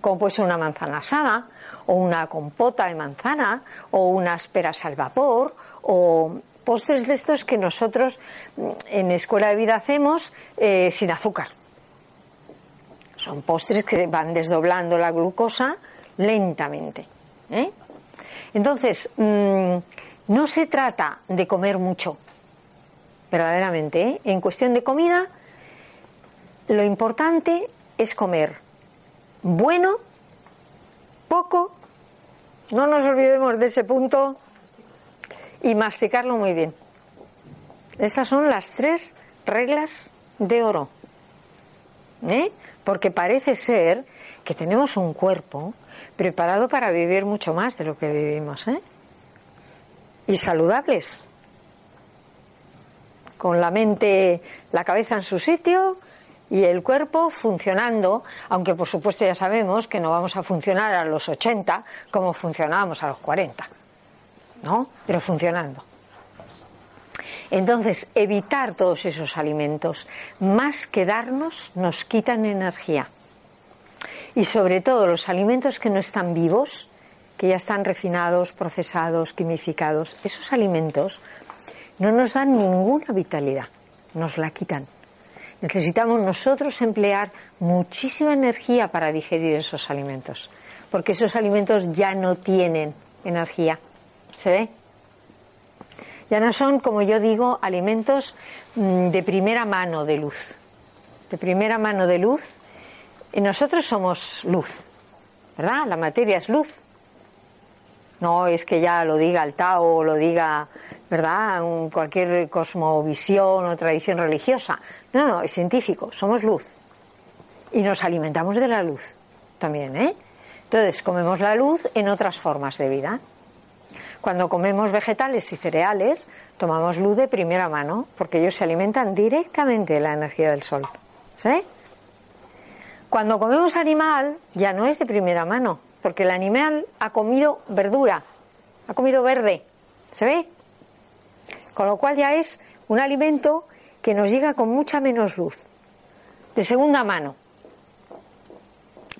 A: Como puede ser una manzana asada, o una compota de manzana, o unas peras al vapor, o postres de estos que nosotros mm, en Escuela de Vida hacemos eh, sin azúcar. Son postres que van desdoblando la glucosa lentamente. ¿eh? Entonces, mm, no se trata de comer mucho, verdaderamente. ¿eh? En cuestión de comida, lo importante es comer bueno, poco, no nos olvidemos de ese punto, y masticarlo muy bien. Estas son las tres reglas de oro. ¿eh? Porque parece ser que tenemos un cuerpo preparado para vivir mucho más de lo que vivimos. ¿eh? Y saludables. Con la mente, la cabeza en su sitio y el cuerpo funcionando, aunque por supuesto ya sabemos que no vamos a funcionar a los 80 como funcionábamos a los 40. ¿No? Pero funcionando. Entonces, evitar todos esos alimentos, más que darnos, nos quitan energía. Y sobre todo los alimentos que no están vivos, que ya están refinados, procesados, quimificados, esos alimentos no nos dan ninguna vitalidad, nos la quitan. Necesitamos nosotros emplear muchísima energía para digerir esos alimentos, porque esos alimentos ya no tienen energía. ¿Se ve? Ya no son, como yo digo, alimentos mm, de primera mano de luz. De primera mano de luz. Y nosotros somos luz, ¿verdad? La materia es luz. No es que ya lo diga el Tao o lo diga, ¿verdad? cualquier cosmovisión o tradición religiosa. No, no, es científico. Somos luz. Y nos alimentamos de la luz también, ¿eh? Entonces, comemos la luz en otras formas de vida. Cuando comemos vegetales y cereales, tomamos luz de primera mano, porque ellos se alimentan directamente de la energía del sol. ¿Sí? Cuando comemos animal, ya no es de primera mano, porque el animal ha comido verdura, ha comido verde. ¿Se ve? Con lo cual ya es un alimento que nos llega con mucha menos luz, de segunda mano.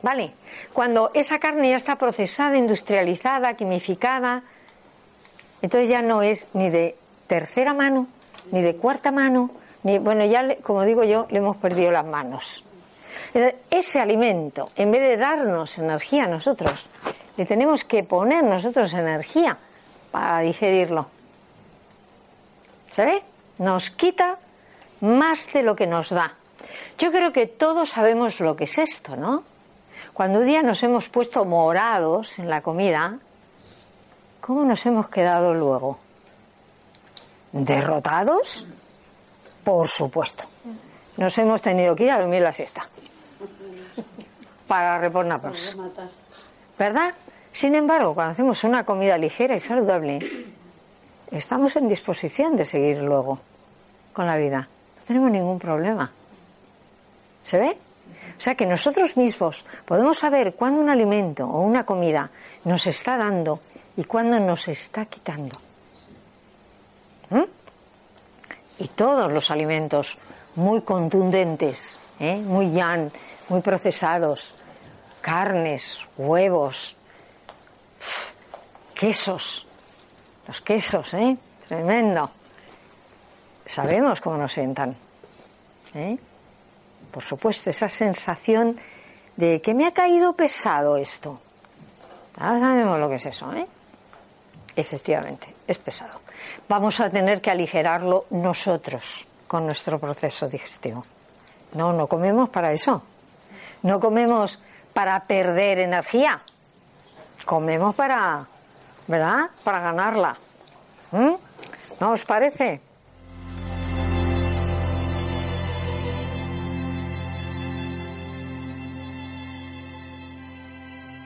A: ¿Vale? Cuando esa carne ya está procesada, industrializada, quimificada, entonces ya no es ni de tercera mano, ni de cuarta mano, ni, bueno, ya, como digo yo, le hemos perdido las manos. Ese alimento, en vez de darnos energía a nosotros, le tenemos que poner nosotros energía para digerirlo. ¿Se ve? Nos quita más de lo que nos da. Yo creo que todos sabemos lo que es esto, ¿no? Cuando un día nos hemos puesto morados en la comida, ¿cómo nos hemos quedado luego? ¿Derrotados? Por supuesto. Nos hemos tenido que ir a dormir la siesta para reponernos. ¿Verdad? Sin embargo, cuando hacemos una comida ligera y saludable, estamos en disposición de seguir luego con la vida. No tenemos ningún problema. ¿Se ve? O sea que nosotros mismos podemos saber cuándo un alimento o una comida nos está dando y cuándo nos está quitando. Y todos los alimentos muy contundentes, ¿eh? muy yan, muy procesados, carnes, huevos, quesos, los quesos, ¿eh? Tremendo. Sabemos cómo nos sientan. ¿eh? Por supuesto, esa sensación de que me ha caído pesado esto. Ahora sabemos lo que es eso, ¿eh? Efectivamente, es pesado. Vamos a tener que aligerarlo nosotros con nuestro proceso digestivo. No, no comemos para eso. No comemos para perder energía. Comemos para, ¿verdad? Para ganarla. ¿Mm? ¿No os parece?